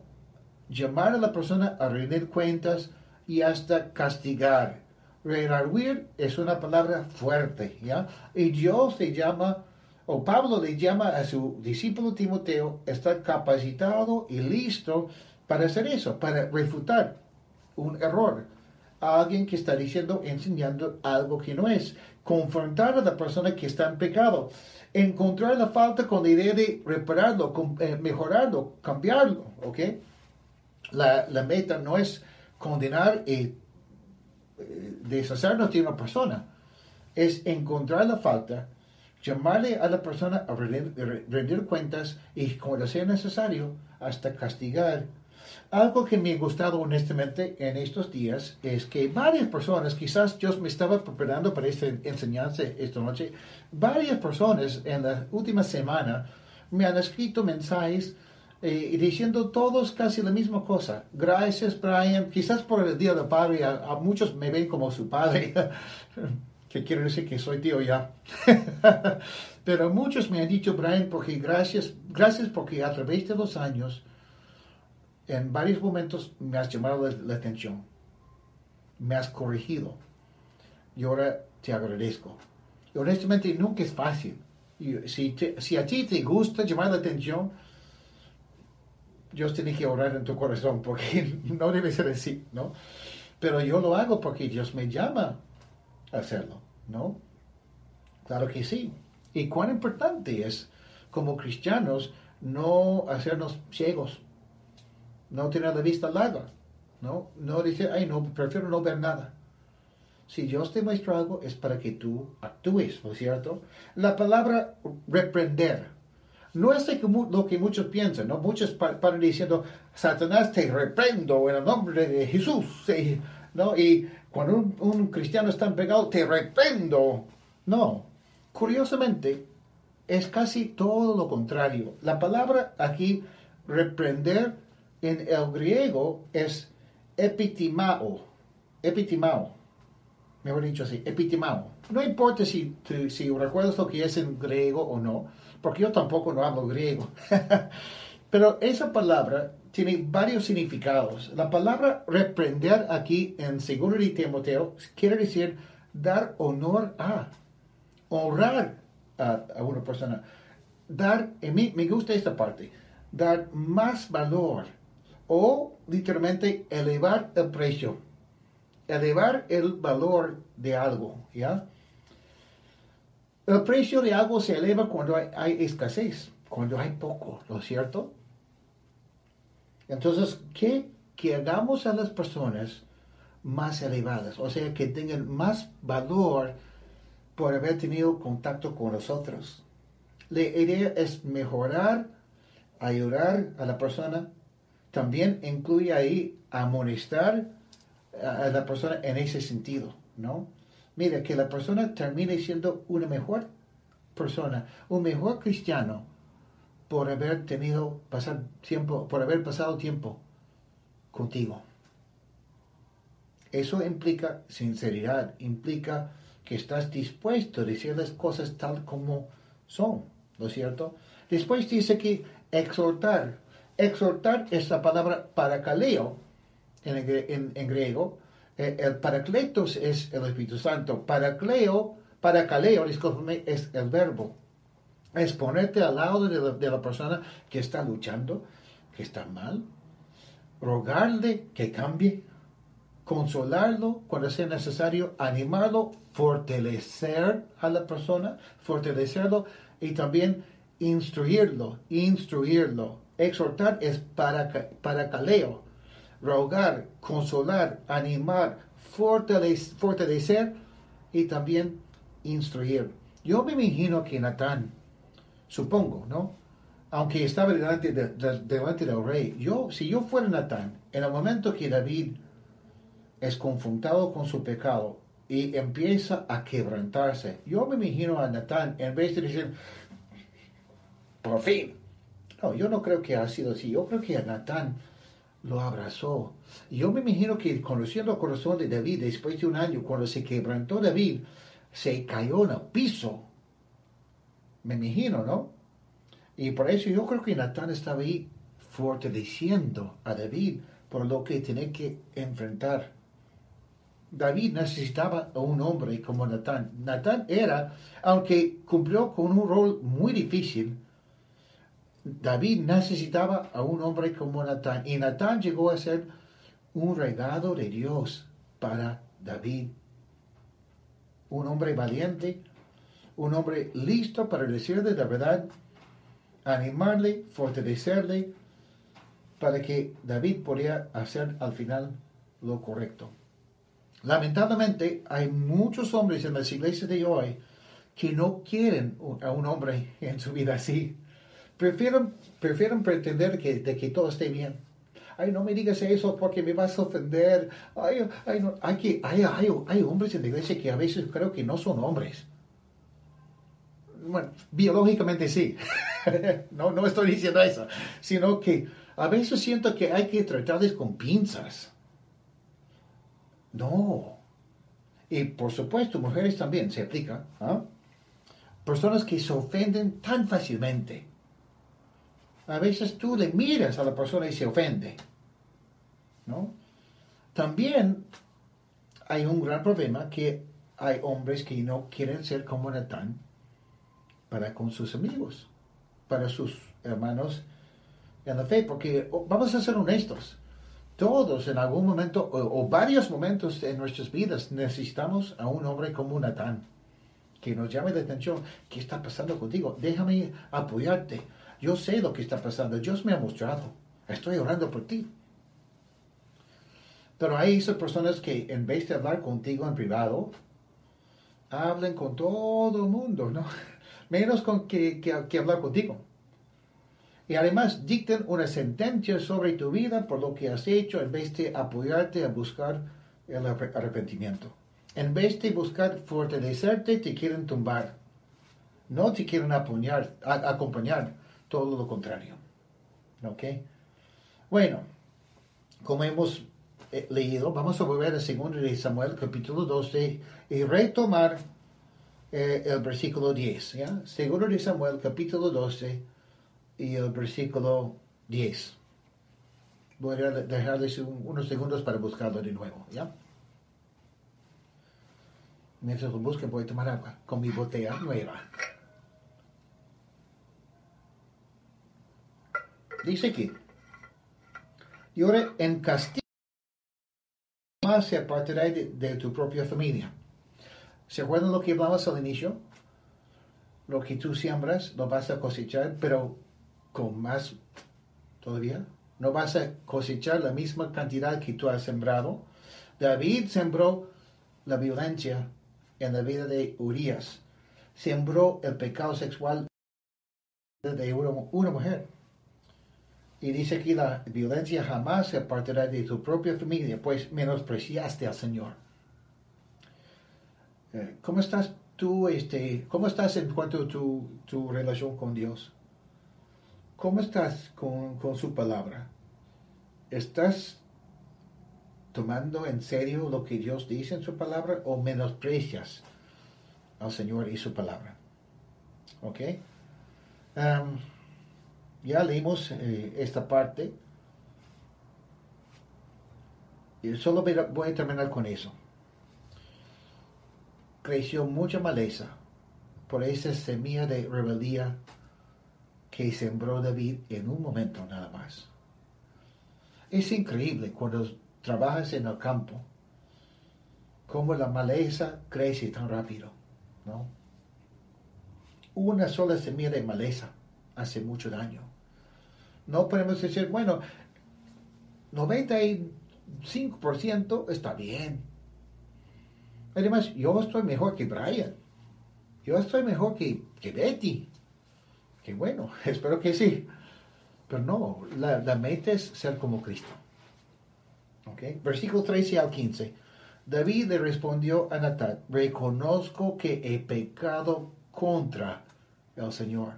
llamar a la persona a rendir cuentas y hasta castigar. Redahuir es una palabra fuerte, ¿ya? Y Dios le llama o Pablo le llama a su discípulo Timoteo, está capacitado y listo para hacer eso, para refutar un error. A alguien que está diciendo, enseñando algo que no es. Confrontar a la persona que está en pecado. Encontrar la falta con la idea de repararlo, eh, mejorarlo, cambiarlo. ¿Ok? La, la, meta no es condenar y eh, deshacernos de una persona. Es encontrar la falta llamarle a la persona a rendir, cuentas y, cuando sea necesario, hasta castigar. Algo que me ha gustado honestamente en estos días es que varias personas, quizás yo me estaba preparando para esta enseñanza esta noche, varias personas en la última semana me han escrito mensajes eh, diciendo todos casi la misma cosa. Gracias, Brian. Quizás por el Día del Padre, a muchos me ven como su padre. [LAUGHS] que quiero decir que soy tío ya. [LAUGHS] Pero muchos me han dicho, Brian, porque gracias, gracias porque a través de los años, en varios momentos me has llamado la, atención, me has corregido y ahora te agradezco. Y honestamente nunca es fácil. Y si, si a ti te gusta llamar la atención, Dios tiene que orar en tu corazón porque [LAUGHS] no debe ser así, ¿no? Pero yo lo hago porque Dios me llama hacerlo, ¿no? Claro que sí. Y cuán importante es, como cristianos, no hacernos ciegos, no tener la vista larga, ¿no? No decir, ay, no, prefiero no ver nada. Si Dios te muestra algo, es para que tú actúes, ¿no es cierto? La palabra reprender no es lo que muchos piensan, ¿no? Muchos paran diciendo, Satanás te reprendo en el nombre de Jesús, ¿no? Y cuando un, cristiano está en pecado, te reprendo. No, curiosamente, es casi todo lo contrario. La palabra aquí, reprender, en el griego es epitimao. Epitimao. Mejor dicho así, epitimao. No importa si, si recuerdas lo que es en griego o no, porque yo tampoco no hablo griego. [LAUGHS] Pero esa palabra tiene varios significados. La palabra reprender aquí en 2 de Timoteo quiere decir dar honor a, honrar a, una persona, dar, mí me gusta esta parte, dar más valor o literalmente elevar el precio, elevar el valor de algo, ¿ya? El precio de algo se eleva cuando hay, escasez, cuando hay poco, ¿no es cierto? Entonces, ¿qué? Que hagamos a las personas más elevadas, o sea, que tengan más valor por haber tenido contacto con nosotros. La idea es mejorar, ayudar a la persona. También incluye ahí amonestar a la persona en ese sentido, ¿no? Mira, que la persona termine siendo una mejor persona, un mejor cristiano por haber tenido pasar tiempo, por haber pasado tiempo contigo. Eso implica sinceridad, implica que estás dispuesto a decir las cosas tal como son, ¿no es cierto? Después dice que exhortar. Exhortar es la palabra paracaleo en, en griego, eh, el paracletos es el Espíritu Santo. Paracleo, paracaleo, discúlpame, es el verbo. Es ponerte al lado de la, persona que está luchando, que está mal, rogarle que cambie, consolarlo cuando sea necesario, animarlo, fortalecer a la persona, fortalecerlo y también instruirlo, instruirlo. Exhortar es para, paracaleo rogar, consolar, animar, fortalecer, y también instruir. Yo me imagino que Natán, supongo, ¿no? Aunque estaba delante, delante del rey, yo, si yo fuera Natán, en el momento que David es confrontado con su pecado y empieza a quebrantarse, yo me imagino a Natán, en vez de decir, por fin, no, yo no creo que ha sido así, yo creo que a Natán lo abrazó. Yo me imagino que conociendo el corazón de David, después de un año, cuando se quebrantó David, se cayó en el piso. Me imagino, ¿no? Y por eso yo creo que Natán estaba ahí fortaleciendo a David por lo que tenía que enfrentar. David necesitaba a un hombre como Natán. Natán era, aunque cumplió con un rol muy difícil, David necesitaba a un hombre como Natán y Natán llegó a ser un regalo de Dios para David. Un hombre valiente, un hombre listo para decirle la verdad, animarle, fortalecerle, para que David pudiera hacer al final lo correcto. Lamentablemente hay muchos hombres en las iglesias de hoy que no quieren a un hombre en su vida así. Prefieren, prefieren pretender que, de que todo esté bien. Ay, no me digas eso porque me vas a ofender. Ay, ay, hay, que, hay, hay, hay hombres en la iglesia que a veces creo que no son hombres. Bueno, biológicamente sí. [LAUGHS] no, no estoy diciendo eso. Sino que a veces siento que hay que tratarles con pinzas. No. Y por supuesto, mujeres también se aplica. ¿ah? Personas que se ofenden tan fácilmente. A veces tú le miras a la persona y se ofende. ¿no? También hay un gran problema que hay hombres que no quieren ser como Natán para con sus amigos, para sus hermanos en la fe, porque vamos a ser honestos, todos en algún momento o, varios momentos en nuestras vidas necesitamos a un hombre como Natán que nos llame la atención, ¿qué está pasando contigo? Déjame apoyarte yo sé lo que está pasando. Dios me ha mostrado. Estoy orando por ti. Pero hay esas personas que en vez de hablar contigo en privado, hablan con todo el mundo, ¿no? [LAUGHS] Menos con que, que, hablar contigo. Y además dictan una sentencia sobre tu vida por lo que has hecho en vez de apoyarte a buscar el arrepentimiento. En vez de buscar fortalecerte, te quieren tumbar. No te quieren apoyar, acompañar todo lo contrario. ¿Ok? Bueno, como hemos eh, leído, vamos a volver a 2 de Samuel capítulo 12 y retomar eh, el versículo 10. ¿ya? 2 de Samuel capítulo 12 y el versículo 10. Voy a dejarles unos segundos para buscarlo de nuevo, ¿ya? Mientras lo busquen voy a tomar agua con mi botella nueva. Dice aquí, y ahora en castigo más se apartará de, tu propia familia. ¿Se acuerdan lo que hablabas al inicio? Lo que tú siembras lo vas a cosechar, pero con más todavía. No vas a cosechar la misma cantidad que tú has sembrado. David sembró la violencia en la vida de Urias. Sembró el pecado sexual de una, mujer. Y dice que la violencia jamás se apartará de tu propia familia, pues menospreciaste al Señor. Eh, ¿Cómo estás tú, este, cómo estás en cuanto a tu, tu relación con Dios? ¿Cómo estás con, con su palabra? ¿Estás tomando en serio lo que Dios dice en su palabra o menosprecias al Señor y su palabra. ¿Ok? Ya leímos eh, esta parte. Y solo voy a terminar con eso. Creció mucha maleza por esa semilla de rebeldía que sembró David en un momento nada más. Es increíble cuando trabajas en el campo, cómo la maleza crece tan rápido, ¿no? Una sola semilla de maleza hace mucho daño. No podemos decir, bueno, 95% está bien. Además, yo estoy mejor que Brian. Yo estoy mejor que, que Betty. Que bueno, [LAUGHS] espero que sí. Pero no, la, la meta es ser como Cristo. Okay. Versículo 13 al 15. David le respondió a Natán, reconozco que he pecado contra el Señor.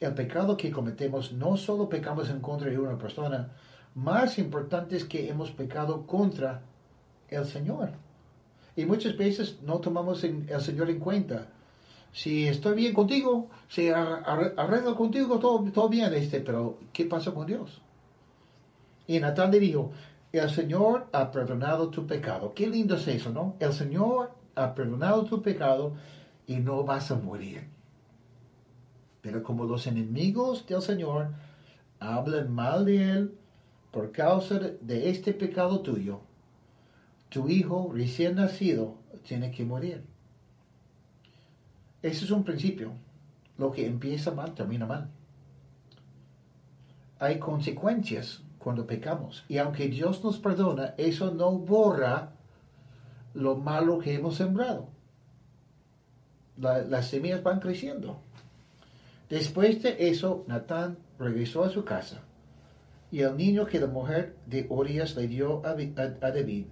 El pecado que cometemos, no solo pecamos en contra de una persona, más importante es que hemos pecado contra el Señor. Y muchas veces no tomamos el Señor en cuenta si estoy bien contigo, si arreglo contigo, todo, todo bien, este, pero ¿qué pasa con Dios? Y Natán le dijo, el Señor ha perdonado tu pecado. Qué lindo es eso, ¿no? El Señor ha perdonado tu pecado y no vas a morir. Pero como los enemigos del Señor hablan mal de Él por causa de este pecado tuyo, tu hijo recién nacido tiene que morir. Ese es un principio. Lo que empieza mal termina mal. Hay consecuencias cuando pecamos. Y aunque Dios nos perdona, eso no borra lo malo que hemos sembrado. las semillas van creciendo. Después de eso, Natán regresó a su casa. Y el niño que la mujer de Urias le dio a, David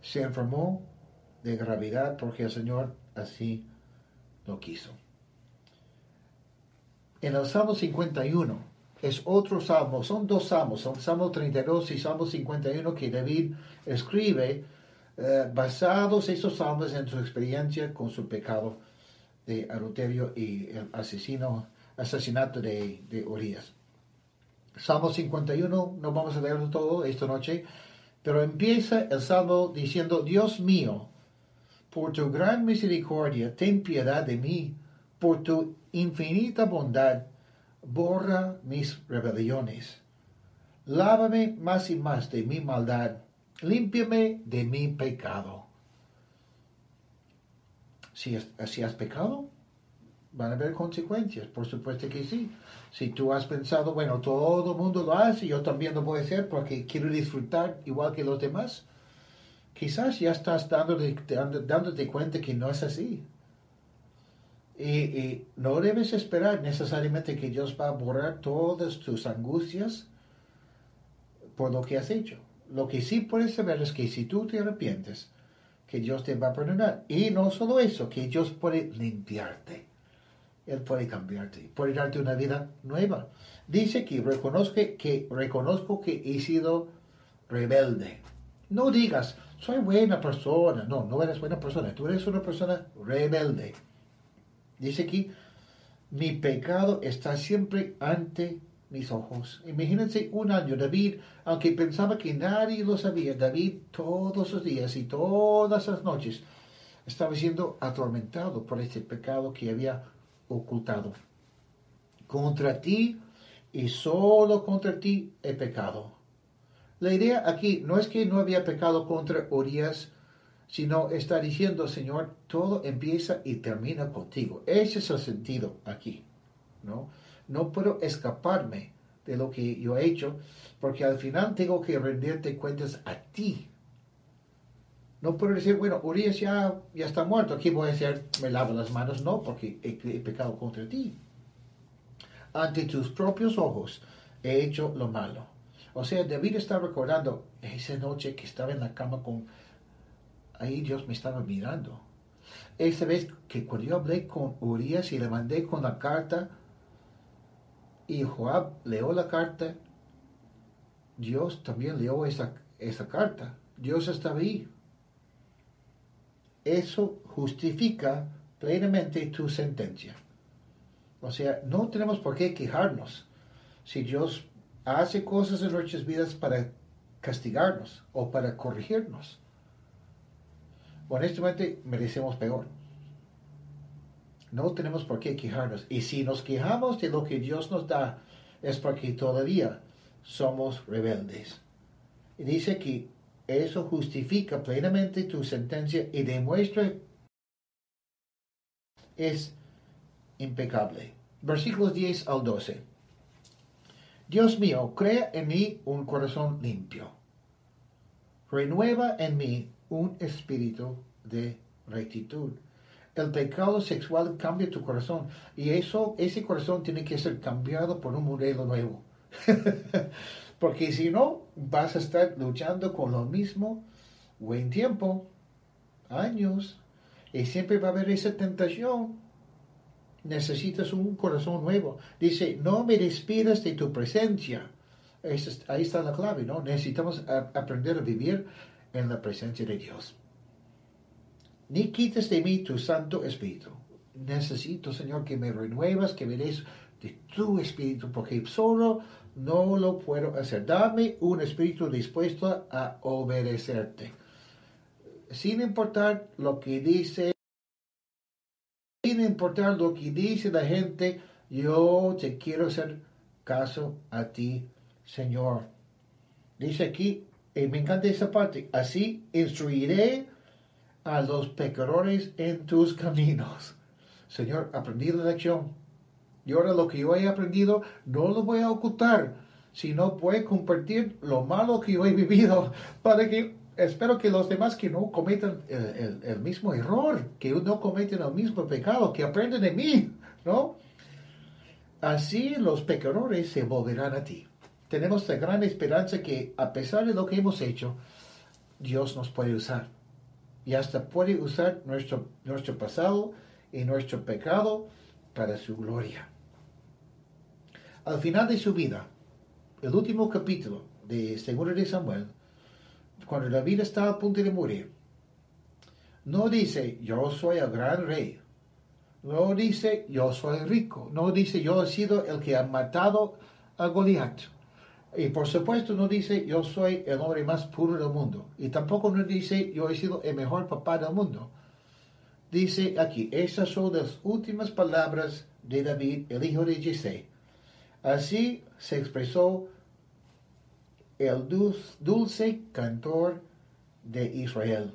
se enfermó de gravedad porque el Señor así lo quiso. En el Salmo 51 es otro salmo, son dos salmos, son Salmo 32 y Salmo 51 que David escribe eh, basados esos salmos en su experiencia con su pecado de adulterio y el asesino, asesinato de, de Urias. Salmo 51, no vamos a leerlo todo esta noche, pero empieza el salmo diciendo, Dios mío, por tu gran misericordia, ten piedad de mí, por tu infinita bondad, borra mis rebeliones. Lávame más y más de mi maldad, límpiame de mi pecado. Si, si has pecado, van a haber consecuencias, por supuesto que sí. Si tú has pensado, bueno, todo el mundo lo hace, yo también lo voy a hacer porque quiero disfrutar igual que los demás, quizás ya estás dándote, dándote cuenta que no es así. Y, no debes esperar necesariamente que Dios va a borrar todas tus angustias por lo que has hecho. Lo que sí puedes saber es que si tú te arrepientes, que Dios te va a perdonar. Y no solo eso, que Dios puede limpiarte. Él puede cambiarte, puede darte una vida nueva. Dice que reconozco que, reconozco que he sido rebelde. No digas, soy buena persona. No, no eres buena persona. Tú eres una persona rebelde. Dice aquí, mi pecado está siempre ante mis ojos. Imagínense un año, David, aunque pensaba que nadie lo sabía, David todos los días y todas las noches estaba siendo atormentado por este pecado que había ocultado. Contra ti y solo contra ti he pecado. La idea aquí no es que no había pecado contra Urias, sino está diciendo, Señor, todo empieza y termina contigo. Ese es el sentido aquí, ¿no? No puedo escaparme de lo que yo he hecho, porque al final tengo que rendirte cuentas a ti. No puedo decir, bueno, Urias ya, ya está muerto, aquí voy a hacer, me lavo las manos. No, porque he, he pecado contra ti. Ante tus propios ojos he hecho lo malo. O sea, David está recordando esa noche que estaba en la cama con... Ahí Dios me estaba mirando. Esa vez que cuando yo hablé con Urias y le mandé con la carta y Joab leyó la carta, Dios también leyó esa, esa carta. Dios estaba ahí. Eso justifica plenamente tu sentencia. O sea, no tenemos por qué quejarnos si Dios hace cosas en nuestras vidas para castigarnos o para corregirnos. Honestamente, merecemos peor. No tenemos por qué quejarnos. Y si nos quejamos de lo que Dios nos da, es porque todavía somos rebeldes. Y dice que eso justifica plenamente tu sentencia y demuestra es impecable. Versículos 10 al 12. Dios mío, crea en mí un corazón limpio. Renueva en mí un espíritu de rectitud. El pecado sexual cambia tu corazón y eso, ese corazón tiene que ser cambiado por un modelo nuevo. [LAUGHS] Porque si no, vas a estar luchando con lo mismo buen tiempo, años, y siempre va a haber esa tentación necesitas un corazón nuevo. Dice, no me despidas de tu presencia. ahí está la clave, ¿no? Necesitamos aprender a vivir en la presencia de Dios. Ni quites de mí tu Santo Espíritu. Necesito, Señor, que me renuevas, que me des de tu Espíritu, porque solo no lo puedo hacer. Dame un Espíritu dispuesto a obedecerte. Sin importar lo que dice sin importar lo que dice la gente, yo te quiero hacer caso a ti, Señor. Dice aquí, y me encanta esa parte, así instruiré a los pecadores en tus caminos. Señor, aprendí la lección. Y ahora lo que yo he aprendido no lo voy a ocultar, sino voy a compartir lo malo que yo he vivido [LAUGHS] para que espero que los demás que no cometan el, mismo error, que no cometen el mismo pecado, que aprenden de mí, ¿no? Así los pecadores se volverán a ti. Tenemos la gran esperanza que a pesar de lo que hemos hecho, Dios nos puede usar. Y hasta puede usar nuestro, nuestro pasado y nuestro pecado para su gloria. Al final de su vida, el último capítulo de Seguro de Samuel, cuando David está a punto de morir, no dice yo soy el gran rey, no dice yo soy rico, no dice yo he sido el que ha matado a Goliat. Y por supuesto no dice yo soy el hombre más puro del mundo. Y tampoco no dice yo he sido el mejor papá del mundo. Dice aquí, esas son las últimas palabras de David, el hijo de Jesse. Así se expresó el dulce cantor de Israel,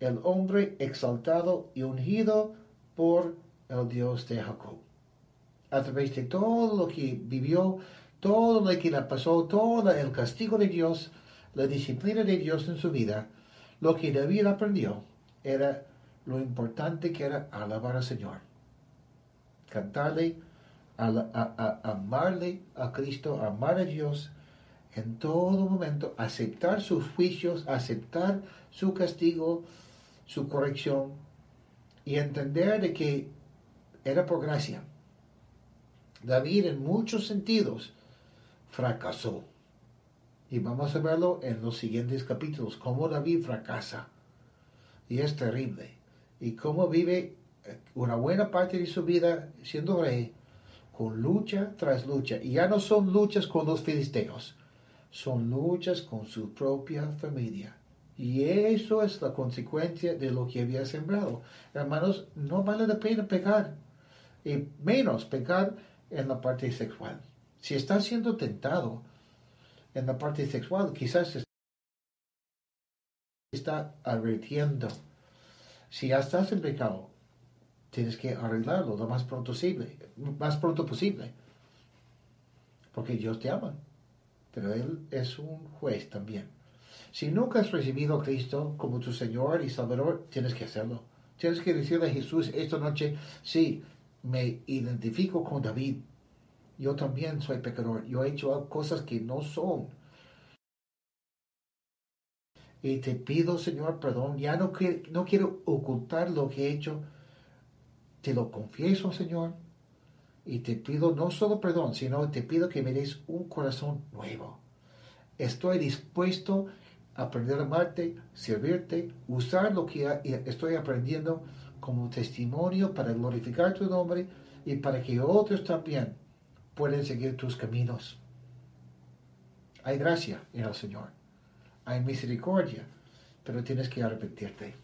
el hombre exaltado y ungido por el Dios de Jacob. A través de todo lo que vivió, todo lo que le pasó, todo el castigo de Dios, la disciplina de Dios en su vida, lo que David aprendió era lo importante que era alabar al Señor, cantarle, amarle a Cristo, amar a Dios, en todo momento aceptar sus juicios, aceptar su castigo, su corrección y entender de que era por gracia. David en muchos sentidos fracasó. Y vamos a verlo en los siguientes capítulos, cómo David fracasa. Y es terrible. Y cómo vive una buena parte de su vida siendo rey, con lucha tras lucha. Y ya no son luchas con los filisteos, son luchas con su propia familia. Y eso es la consecuencia de lo que había sembrado. Hermanos, no vale la pena pecar, y menos pecar en la parte sexual. Si está siendo tentado en la parte sexual, quizás está advirtiendo. Si ya estás en pecado, tienes que arreglarlo lo más pronto posible, más pronto posible. Porque Dios te ama, pero Él es un juez también. Si nunca has recibido a Cristo como tu Señor y Salvador, tienes que hacerlo. Tienes que decirle a Jesús esta noche, sí, me identifico con David. Yo también soy pecador. Yo he hecho cosas que no son. Y te pido, Señor, perdón. Ya no, no quiero ocultar lo que he hecho te lo confieso, Señor, y te pido no solo perdón, sino te pido que me des un corazón nuevo. Estoy dispuesto a aprender a amarte, servirte, usar lo que estoy aprendiendo como testimonio para glorificar tu nombre y para que otros también puedan seguir tus caminos. Hay gracia en el Señor, hay misericordia, pero tienes que arrepentirte.